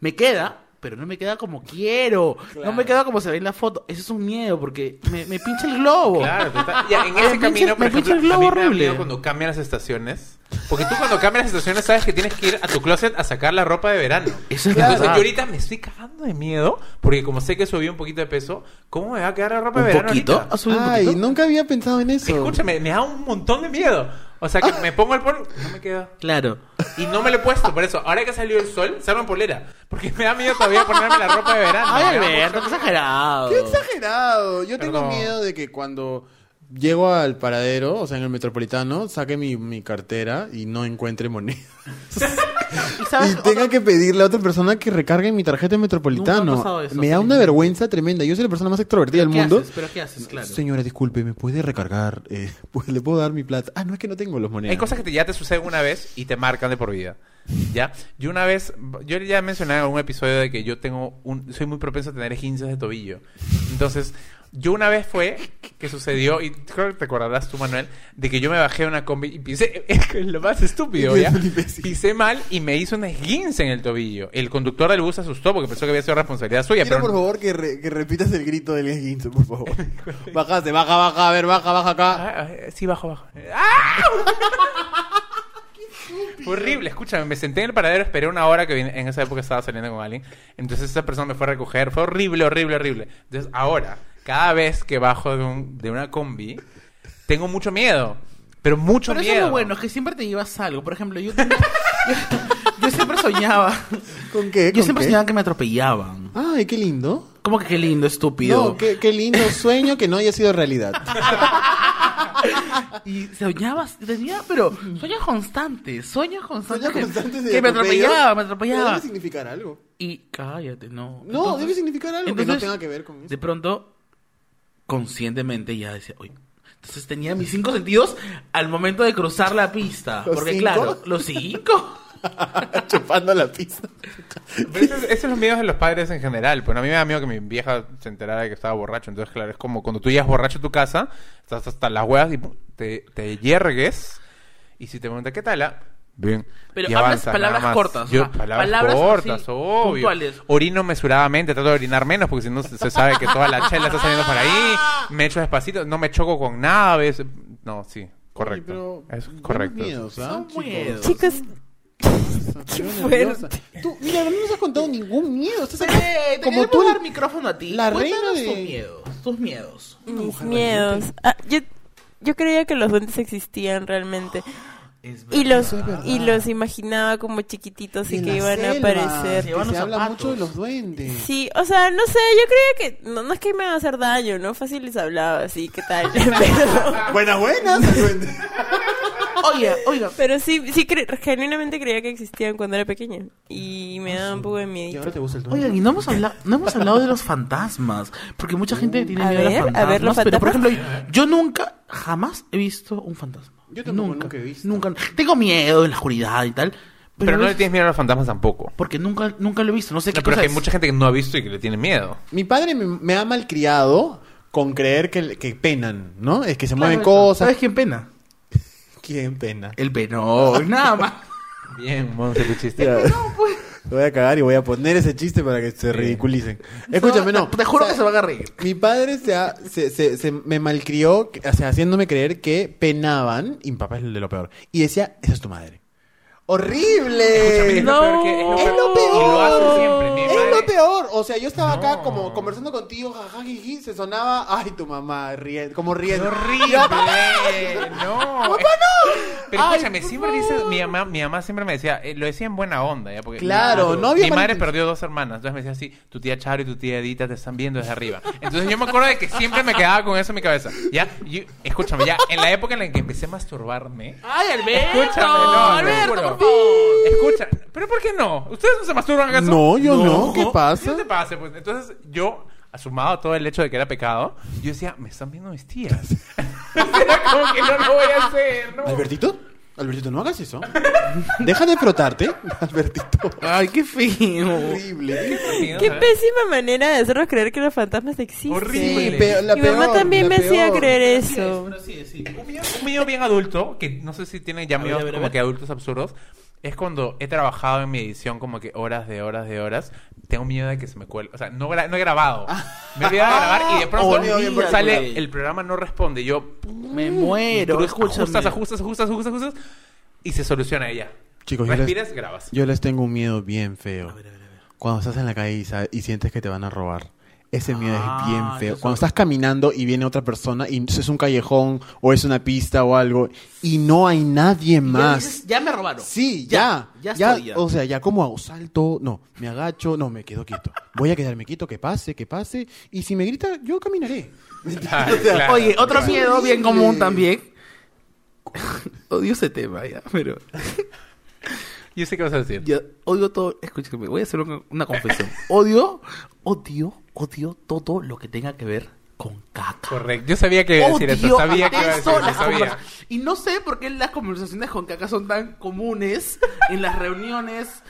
Me queda, pero no me queda como quiero. No me queda como se ve en la foto. Eso es un miedo porque me, me pincha el globo. Claro, tú estás- ya, en Me ese pincha- camino, por me pincha el a mí globo me da horrible. miedo cuando cambian las estaciones. Porque tú cuando cambias las estaciones sabes que tienes que ir a tu closet a sacar la ropa de verano. Eso es Entonces verdad. yo ahorita me estoy cagando de miedo porque como sé que subí un poquito de peso, ¿cómo me va a quedar la ropa ¿Un de verano poquito? ahorita? ¿Has subido un Ay, poquito? nunca había pensado en eso. Escúchame, me da un montón de miedo. O sea que me pongo el polo, no me queda. Claro. Y no me lo he puesto, por eso. Ahora que salió el sol, salgo en polera. Porque me da miedo todavía ponerme la ropa de verano. Ay, Me da Alberto, qué exagerado. ¡Qué exagerado! Yo tengo Perdón. miedo de que cuando llego al paradero, o sea, en el metropolitano, saque mi, mi cartera y no encuentre moneda. ¿Y sabes? Y tenga que pedirle a otra persona que recargue mi tarjeta en Nunca me ha metropolitano. pasado eso, me da una vergüenza tremenda. Yo soy la persona más extrovertida del ¿Qué mundo. haces? ¿Pero qué haces? Claro. Señora, disculpe, ¿me puede recargar? Eh, pues, ¿Le puedo dar mi plata? Ah, no, es que no tengo los monedas. Hay cosas que te- ya te suceden una vez y te marcan de por vida. ¿Ya? Yo una vez, yo ya mencioné en algún episodio de que yo tengo un, soy muy propenso a tener esguinces de tobillo. Entonces, yo una vez fue que sucedió, y creo que te acordarás tú, Manuel, de que yo me bajé de una combi y pisé, es lo más estúpido, ¿ya? Pisé mal y me hizo un esguince en el tobillo. El conductor del bus se asustó porque pensó que había sido responsabilidad suya. Quiero, pero por favor, que, re- que repitas el grito del esguince, por favor. Bajaste, baja, baja, a ver, baja, baja acá. Ah, ah, sí, bajo, bajo. ¡Ah! Horrible, escúchame, me senté en el paradero, esperé una hora que en esa época estaba saliendo con alguien. Entonces esa persona me fue a recoger, fue horrible, horrible, horrible. Entonces ahora, cada vez que bajo de, un- de una combi, tengo mucho miedo. Pero mucho Pero eso es miedo. lo bueno, es que siempre te llevas algo. Por ejemplo, yo tenía- yo, yo siempre soñaba. ¿Con qué? Yo ¿Con siempre qué? soñaba que me atropellaban. Ay, qué lindo. ¿Cómo que qué lindo, estúpido? No, qué, qué lindo sueño que no haya sido realidad. Y soñaba, tenía, pero sueños constantes, sueños constantes. Sueños que- constantes de que me atropellaba, me Pero atropellaba. Debe significar algo. Y cállate, no. No, Entonces- debe significar algo que no tenga que ver con eso. De pronto, conscientemente ya decía, oye. Entonces tenía mis cinco sentidos al momento de cruzar la pista. ¿Los porque cinco? claro, los cinco. Chupando la pizza. Pero eso, es- esos son los miedos de los padres en general. Pues a mí me da miedo que mi vieja se enterara de que estaba borracho. Entonces, claro, es como cuando tú llegas borracho a tu casa, estás hasta las huevas y pum, te, te yergues. Y si te pregunta, ¿qué tal? ah? Bien. Pero Y hablas avanza, palabras nada más. cortas, Yo, o sea, palabras, palabras cortas, así, obvio. puntuales. Orino mesuradamente, trato de orinar menos porque si no se sabe que toda la chela está saliendo por ahí. Me echo despacito, no me choco con nada a veces. No, sí, correcto. Oye, es correcto. miedos, ¿ah, Son chicos? miedos. Chicos, Qué fuerte. Tú, mira, no nos has contado ningún miedo. Estás acá Eh, te como tú. dar micrófono a ti. la reina de- tus miedos, tus miedos. mis miedos. Ah, yo, yo creía que los duendes existían realmente. Y los, y los imaginaba como chiquititos y, en que iban a selva, aparecer. Se que van se habla mucho de los duendes. Sí, o sea, no sé, yo creía que no, no es que me iba a hacer daño, ¿no? Fácil les hablaba así, ¿qué tal? Pero, Buenas, buenas. duendes. Oiga, oiga. pero sí, sí, cre- genuinamente creía que existían cuando era pequeña. Y me daba un poco de Y miedo. ahora te gusta el duende. Oigan, y no hemos hablado, no hemos hablado de los fantasmas, porque mucha gente tiene A miedo a los ver, a fantasmas, ver, los pero por fantasmas. ejemplo, yo nunca, jamás he visto un fantasma. Yo tampoco nunca, nunca he visto. Nunca, tengo miedo en la oscuridad y tal, pero, Pero no es- le tienes miedo a los fantasmas tampoco. porque nunca, nunca lo he visto, no sé qué No, pero es cosa que hay mucha gente que no ha visto y que le tiene miedo. Mi padre me, me ha malcriado con creer que, que penan, ¿no? Es que se mueven cosas. ¿Sabes quién pena? ¿Quién pena? El penón, nada más. Bien, Monse, tu chiste. Ya. Voy a cagar y voy a poner ese chiste para que se ridiculicen. Escúchame, no. Te juro O sea, que se van a reír. Mi padre se, ha- se, se- se me malcrió, o sea, haciéndome creer que penaban, y mi papá es el de lo peor, y decía, esa es tu madre. ¡Horrible! es No. lo peor que- Es lo peor. Y lo hace siempre. Mi Es madre- lo peor. O sea, yo estaba acá No. como conversando contigo, jajaja, jiji, se sonaba, ay, tu mamá, riendo, como ¡Qué riendo. horrible! no. Pero Ay, escúchame, siempre dice, mi mamá, mi mamá siempre me decía, eh, lo decía en buena onda, ¿ya? Porque Claro, mi, no había Mi madre perdió dos hermanas, entonces me decía así, tu tía Charo y tu tía Edita te están viendo desde arriba. Entonces yo me acuerdo de que siempre me quedaba con eso en mi cabeza. Ya, Yo- escúchame, ya, en la época en la que empecé a masturbarme, Ay, Alberto, Escúchame, no, te Alberto, juro. por favor. Escucha, pero ¿por qué no? ¿Ustedes no se masturban acaso? No, yo no, No. ¿qué ¿Qué pasa? te pasa? Pues entonces yo, asumado todo el hecho de que era pecado, yo decía, me están viendo mis tías. era como que no lo voy a hacer, ¿no? ¿Albertito? Albertito, no hagas eso. Deja de frotarte, Albertito. Ay, qué feo. Horrible. Qué pésima manera de hacernos creer que los fantasmas existen. Horrible. Sí, pe- la Mi mamá peor, también la me hacía creer eso. Pero sí, sí. Un miedo bien adulto, que no sé si tiene ya como que adultos absurdos, es cuando he trabajado en mi edición como que horas de horas de horas. Tengo miedo de que se me cuele. O sea, no, gra- no he grabado. Me he olvidado de grabar y de pronto Olvídate. sale el programa no responde. Yo Me muero, escúchame. ajustas, ajustas, ajustas, ajustas, ajustas y se soluciona ella. Chicos, yo les, Respiras, grabas. yo les tengo un miedo bien feo. Cuando estás en la calle y, y sientes que te van a robar. Ese miedo Ah, es bien feo. Cuando es- estás caminando y viene otra persona y es un callejón o es una pista o algo y no hay nadie Ya más. dices, Ya me robaron. Sí, ya. Ya, Ya, estoy ya. O sea, ya como hago salto, no, me agacho, no, me quedo quieto. Voy a quedarme quieto, que pase, que pase. Y si me grita, yo caminaré. Claro, claro. Oye, otro Claro. miedo bien común también. Odio ese tema, ya, pero. Yo sé qué vas a decir. Yo odio todo. Escúchame, voy a hacer una, una confesión. Odio, odio, odio todo lo que tenga que ver con caca. Correcto. Yo sabía que iba a decir eso. Odio, Sabía que iba a decir detesto eso. Sabía. Y no sé por qué las conversaciones con caca son tan comunes en las reuniones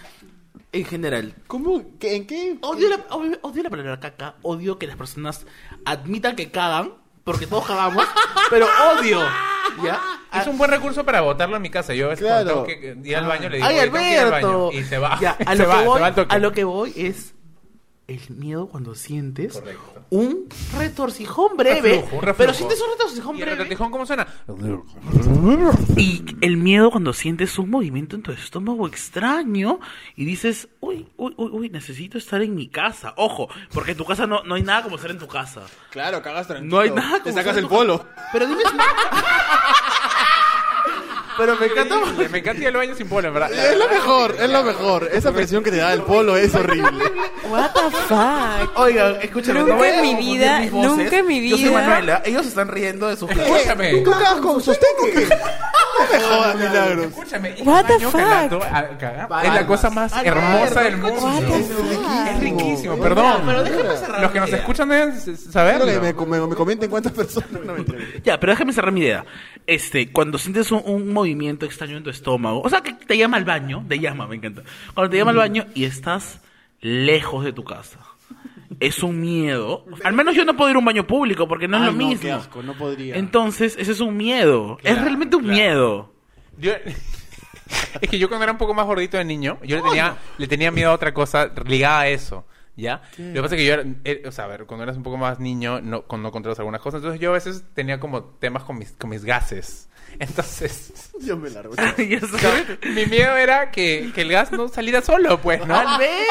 en general. ¿Cómo? ¿Qué- ¿En qué? Odio la, odio, odio la palabra caca, odio que las personas admitan que cagan, porque todos cagamos, pero odio. ¿Ya? Es un buen recurso para botarlo en mi casa. Yo a veces Claro. cuando tengo que ir al baño le digo, ¡Ay, "Oye, tengo que ir al Alberto! baño", Y se va. Ya, a, se lo va, que voy, se va a lo que voy es. El miedo cuando sientes Correcto. un retorcijón breve. Reflujo, un reflujo. Pero sientes un retorcijón ¿Y el breve. retortijón cómo suena? Y el miedo cuando sientes un movimiento en tu estómago extraño y dices, uy, uy, uy, uy, necesito estar en mi casa. Ojo, porque en tu casa no, no hay nada como estar en tu casa. Claro, cagas tranquilo. No hay nada Te como sacas ser el polo. Pero dime si... Pero me encanta... Me encanta ir al baño sin polo, en verdad. Es lo mejor, es lo mejor. Esa presión que te da el polo es horrible. What the fuck. Oigan, escúchame, Nunca no voy a en mi confundir vida, mis voces. nunca en mi Yo soy vida. Manuela, ellos están riendo de sus Escúchame. ¿Tú cagas con sostén o qué? No me jodas, milagros. Escúchame, ir What al the baño fuck? cagando, a- cagar, es la cosa más hermosa del mundo. What the fuck? Es riquísimo, perdón. Pero déjame cerrar Los que mi nos idea. escuchan deben s- saberlo. Quiero que me, me- me comenten cuántas personas. No, mentira. Ya, pero déjame cerrar mi idea. Este, cuando sientes un, un movimiento extraño en tu estómago, o sea, que te llama al baño, te llama, me encanta. Cuando te llama al baño y estás lejos de tu casa. Es un miedo. Al menos yo no puedo ir a un baño público porque no es Ay, lo no, mismo. qué asco, no podría. Entonces, ese es un miedo. es realmente un claro. miedo. Yo- es que yo cuando era un poco más gordito de niño, yo le tenía, le tenía miedo a otra cosa ligada a eso. ¿Ya? Lo que pasa es que yo era, eh, o sea, a ver, cuando eras un poco más niño, no, con- no controlas algunas cosas, entonces yo a veces tenía como temas con mis, con mis gases. Entonces, Yo me largo. Y eso- mi miedo era que, que el gas no saliera solo, pues, ¿no? Al ver.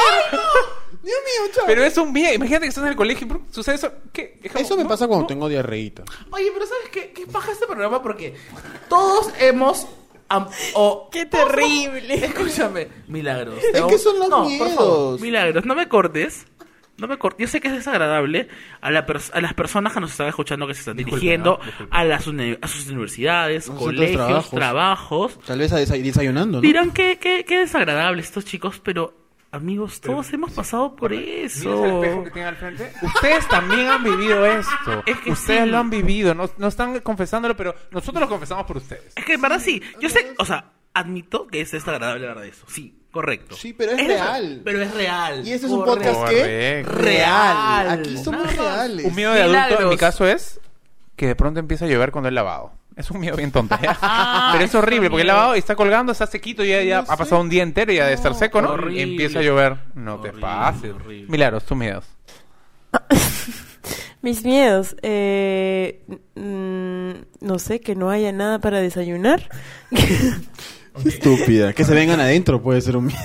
Dios mío, chao. Pero es un miedo. Imagínate que estás en el colegio y sucede eso. ¿Qué? Es como, Eso me no, pasa cuando no. tengo diarreíta. Oye, pero ¿sabes qué? ¿Qué paja este programa? Porque todos hemos... am- o- Qué terrible. Escúchame, Milagros. Es que son los no, por favor, Milagros, no me cortes. No me cortes. Yo sé que es desagradable a, la a las personas que nos están escuchando, que se están Disculpe, dirigiendo ¿no? Disculpe. a, las uni- a sus universidades, colegios, trabajos. trabajos. Tal vez a desa- desayunando, ¿no? Dirán que, que, que desagradable estos chicos, pero amigos, todos hemos pasado por ¿Miras eso. el espejo que tiene al frente? Ustedes también han vivido esto. Es que ustedes sí. lo han vivido. No, no están confesándolo, pero nosotros lo confesamos por ustedes. Es que en verdad sí. Yo sé, o sea, admito que es desagradable hablar de eso. Sí, correcto. Sí, pero es real. Pero es real. Y este es un Correcto. podcast que Correcto. real. Real. Aquí somos reales. Un miedo de adulto, en mi caso, es que de pronto empieza a llover cuando he lavado. Es un miedo bien tonto. ¿ya? Pero es horrible, porque el lavado está colgando, está sequito, ya, ya No ha sé. pasado un día entero y ya de estar seco, ¿no? horrible. Y empieza a llover. No te pases. horrible. Milagros, tus miedos. Mis miedos. Eh, mm, no sé, que no haya nada para desayunar. Estúpida. Que se vengan adentro puede ser un miedo.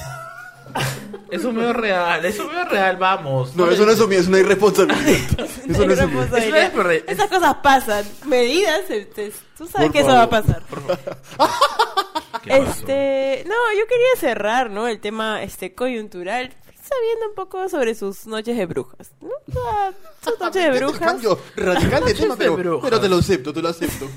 Es un miedo real, es un miedo real, vamos. No, eso no es un miedo, es una irresponsabilidad. Eso no es un miedo. Responsabilidad. Eso es- Esas cosas pasan. Medidas, este, tú sabes Por que eso va a pasar. ¿Qué pasó? Este, no, yo quería cerrar, ¿no? El tema este coyuntural, sabiendo un poco sobre sus noches de brujas, ¿no? Sus noches de brujas. cambio radical de tema, pero, pero te lo acepto, te lo acepto.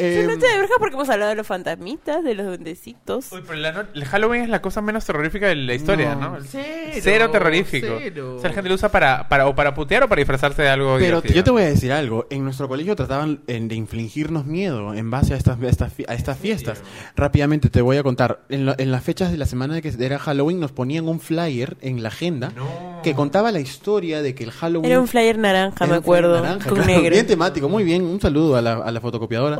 Sus Em, noches de brujas porque hemos hablado de los fantasmitas, de los duendecitos. Uy, pero la no- el Halloween es la cosa menos terrorífica de la historia, No. ¿no? Cero, Cero terrorífico. cero. O sea, la gente lo usa para, para, o para putear o para disfrazarse de algo Pero divertido. yo te voy a decir algo. En nuestro colegio trataban en- de infligirnos miedo en base a estas, a estas, fi- a estas fiestas. Rápidamente te voy a contar. En, lo- en las fechas de la semana de que era Halloween nos ponían un flyer en la agenda No. que contaba la historia de que el Halloween... Era un flyer naranja, Era me un flyer acuerdo, naranja, con claro, negro. Bien temático, muy bien. Un saludo a la, a la fotocopiadora.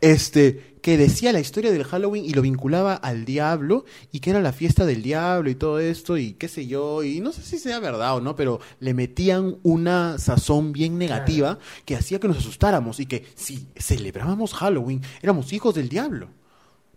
Este, que decía la historia del Halloween y lo vinculaba al diablo y que era la fiesta del diablo y todo esto y qué sé yo. Y no sé si sea verdad o no, pero le metían una sazón bien negativa que hacía que nos asustáramos y que si celebrábamos Halloween éramos hijos del diablo.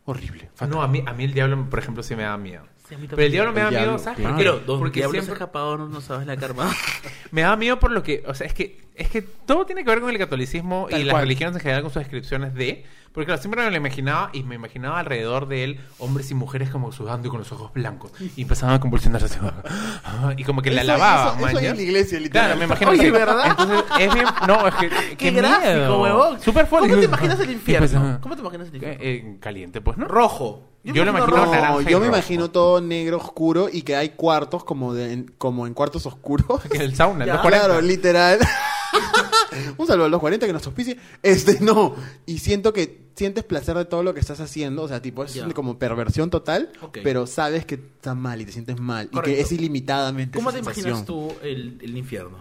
Horrible. fatal. No, a mí, a mí el diablo, por ejemplo, sí me da miedo. Pero el diablo me da miedo, ¿sabes? claro. Porque siempre- escapado, no, no sabes la karma. Me da miedo por lo que, o sea, es que es que todo tiene que ver con el catolicismo Tal y las cual. religiones en general con sus descripciones de, porque claro, siempre me lo imaginaba y me imaginaba alrededor de él hombres y mujeres como sudando y con los ojos blancos y empezaban a convulsionarse así, y como que la Eso- eso- en la iglesia, literal. Claro, me imagino Oye, ¿verdad? entonces es bien, no, es que qué, ¡Qué gráfico, huevón! Súper fuerte. ¿Cómo te imaginas el infierno? pues, ajá. ¿Cómo te imaginas el infierno? Eh, eh, caliente, pues, ¿no? Rojo. Yo imagino No, me rojo. imagino todo negro oscuro y que hay cuartos como de en- como en cuartos oscuros. Que el sauna, el Ya. 240. Claro, literal. Un saludo a los 40 que nos auspicie. Este, no. Y siento que sientes placer de todo lo que estás haciendo. O sea, tipo, es como perversión total. Ok. Pero sabes que está mal y te sientes mal. Y que es ilimitadamente ¿Cómo esa te imaginas tú el, el infierno?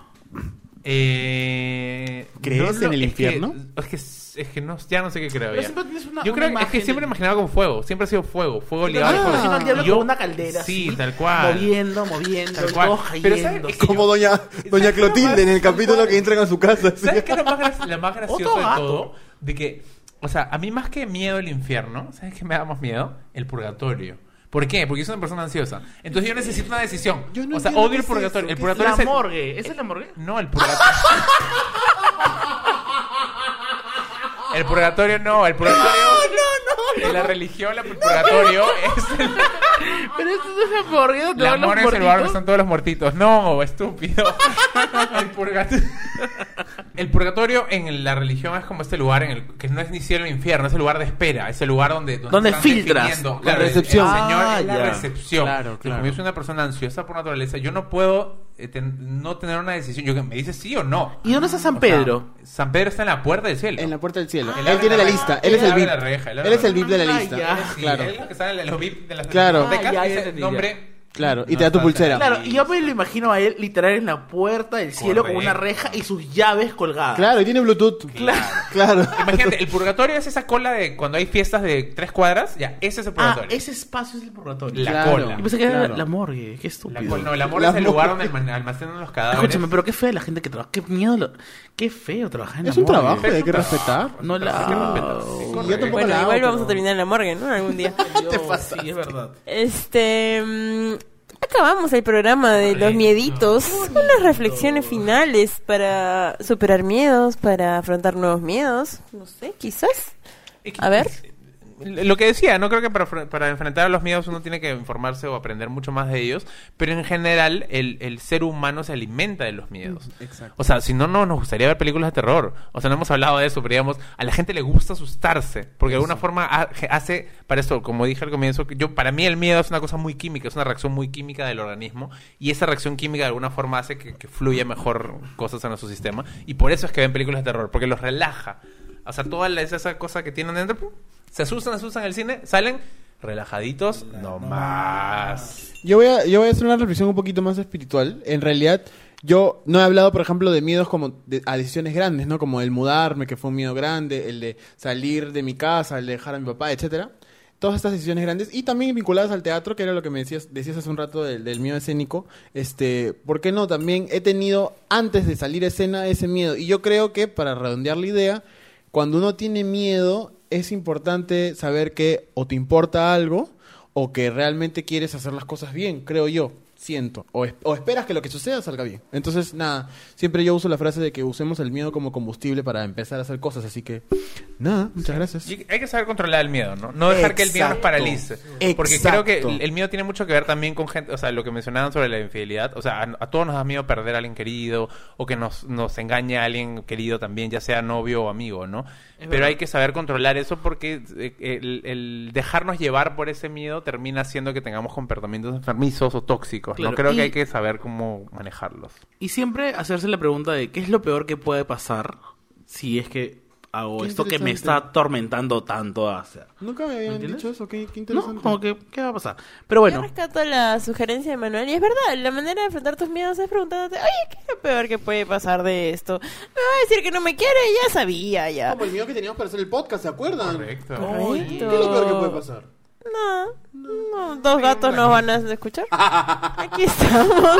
Eh, ¿Crees no en el es infierno? Que, es que Es que no, ya no sé qué creo Pero ya. siempre tienes una- Yo una creo que es que imagen siempre de- imaginaba con fuego. Siempre ha sido fuego. Fuego ligado Ah, al fuego. imagino al diablo yo- con una caldera Sí, así, tal cual. Moviendo, moviendo, Tal y cual. Pero ¿sabes? cayendo. Es que Como yo- doña, doña ¿Sabes qué es Clotilde en el capítulo que entran a su casa. así. ¿Sabes qué es lo más, gra- lo más gracioso Otro de gato. todo? De que, o sea, a mí más que miedo el infierno, ¿sabes qué me da más miedo? El purgatorio. ¿Por qué? Porque yo soy una persona ansiosa. Entonces yo necesito una decisión. Yo no o sea, entiendo odio qué el es purgatorio. eso, el ¿qué purgatorio La es el- morgue. ¿Esa es la morgue? No, el purgatorio. el purgatorio no, el purgatorio. En la religión, el purgatorio es el. Pero esto no es donde La mora es el lugar donde están todos los muertitos. No, estúpido. El purgatorio. El purgatorio en la religión es como este lugar en el que no es ni cielo ni infierno, es el lugar de espera, es el lugar donde Donde están filtras. La Claro, el- recepción. El, Señor Ah, es la ya. recepción. Claro. Como yo soy una persona ansiosa por naturaleza, yo no puedo eh, ten- no tener una decisión. Yo que me dice sí o no. ¿Y dónde está San O sea, Pedro? San Pedro está en la puerta del cielo. En la puerta del cielo. Él él tiene la lista. Él es el VIP. él es el VIP de la lista. Ah. Sí, Claro. él es lo que sale en los VIP de las Claro. bibliotecas, Ah, nombre. Claro, y No te da tu falta. pulsera. Claro, y yo me lo imagino a él literal en la puerta del cielo con una reja y sus llaves colgadas. Claro, y tiene Bluetooth. Claro. Claro. Imagínate, el purgatorio es esa cola de cuando hay fiestas de tres cuadras, ya, ese es el Ah, purgatorio. ese espacio es el purgatorio. La Claro. cola. Yo pensé que era Claro. la morgue, qué La estúpido. cola- no, La es el lugar morgue. donde alma- almacenan los cadáveres. Escúchame, pero qué fea la gente que trabaja. Qué miedo, lo- qué feo trabajar en Es la un morgue. trabajo, es hay un que trabajo. respetar. No la. Hay que respetar, sí, Y yo correcto. tampoco Bueno, la hago, igual vamos a terminar en la morgue, ¿no? Algún día. Te pasa? Sí, es verdad. Este. Acabamos el programa de los mieditos. Unas reflexiones finales para superar miedos, para afrontar nuevos miedos. No sé, quizás. A ver. Lo que decía, no creo que para, para enfrentar a los miedos uno tiene que informarse o aprender mucho más de ellos, pero en general el, el ser humano se alimenta de los miedos. Exacto. O sea, si no, no nos gustaría ver películas de terror. O sea, no hemos hablado de eso, pero digamos, a la gente le gusta asustarse, porque de alguna forma ha- hace, para esto, como dije al comienzo, yo para mí el miedo es una cosa muy química, es una reacción muy química del organismo, y esa reacción química de alguna forma hace que, que fluya mejor cosas en nuestro sistema, y por eso es que ven películas de terror, porque los relaja. O sea, toda esa cosa que tienen dentro, se asustan, asustan en el cine, salen relajaditos, no más. Yo voy, a, yo voy a hacer una reflexión un poquito más espiritual. En realidad, yo no he hablado, por ejemplo, de miedos como de- a decisiones grandes, ¿no? Como el mudarme, que fue un miedo grande, el de salir de mi casa, el de dejar a mi papá, etcétera. Todas estas decisiones grandes y también vinculadas al teatro, que era lo que me decías, decías hace un rato del, del miedo escénico. Este, ¿por qué no? También he tenido antes de salir a escena ese miedo y yo creo que para redondear la idea, cuando uno tiene miedo es importante saber que o te importa algo o que realmente quieres hacer las cosas bien, creo yo, siento, o, es- o esperas que lo que suceda salga bien. Entonces, nada, siempre yo uso la frase de que usemos el miedo como combustible para empezar a hacer cosas, así que, nada, muchas gracias. Y hay que saber controlar el miedo, ¿no? No dejar que el miedo nos paralice. Porque creo que el, miedo tiene mucho que ver también con gente, o sea, lo que mencionaban sobre la infidelidad, o sea, a, a todos nos da miedo perder a alguien querido o que nos, nos engañe a alguien querido también, ya sea novio o amigo, ¿no? Pero verdad. hay que saber controlar eso porque eh, el, el dejarnos llevar por ese miedo termina haciendo que tengamos comportamientos enfermizos o tóxicos, Claro, ¿no? Creo y- que hay que saber cómo manejarlos. Y siempre hacerse la pregunta de qué es lo peor que puede pasar si es que hago Qué esto que me está atormentando tanto a hacer. Nunca me habían dicho eso, qué, qué ¿No? interesante. Como que, ¿qué va a pasar? Pero Yo bueno, rescato la sugerencia de Manuel y es verdad, la manera de enfrentar tus miedos es preguntándote, oye, ¿qué es lo peor que puede pasar de esto? Me va a decir que no me quiere, ya sabía, ya. Como el miedo que teníamos para hacer el podcast, ¿se acuerdan? Correcto. Correcto. ¿Qué es lo peor que puede pasar? No, no, dos gatos nos van a escuchar. Aquí estamos.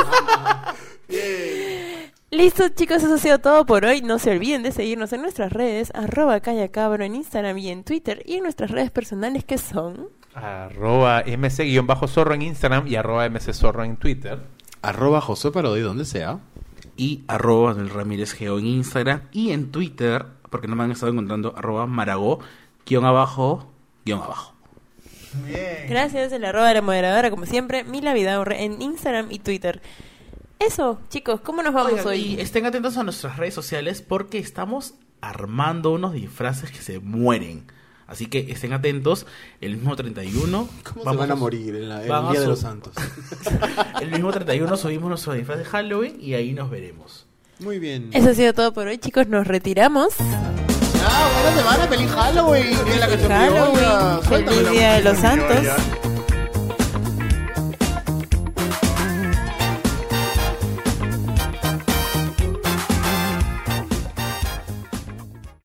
Listo, chicos, eso ha sido todo por hoy. No se olviden de seguirnos en nuestras redes, arroba callacabro en Instagram y en Twitter, y en nuestras redes personales que son... Arroba mc-zorro en Instagram y arroba mczorro en Twitter. Arroba José Parodi, donde sea. y arroba Ramírez Geo en Instagram y en Twitter, porque no me han estado encontrando, arroba maragó, guion abajo, guion abajo. Gracias, el arroba de la moderadora, como siempre, Mila Vidaurre en Instagram y Twitter. Eso, chicos, ¿cómo nos vamos Oigan, hoy? y estén atentos a nuestras redes sociales porque estamos armando unos disfraces que se mueren. Así que estén atentos, el mismo 31. ¿Cómo vamos se van a morir en la- el Día de los Santos? El mismo 31 subimos nuestro disfraz de Halloween y ahí nos veremos. Muy bien. Eso ha sido todo por hoy, chicos, nos retiramos. Ah, buena semana, feliz Halloween. Es la que Halloween, feliz Día de los Santos. ya.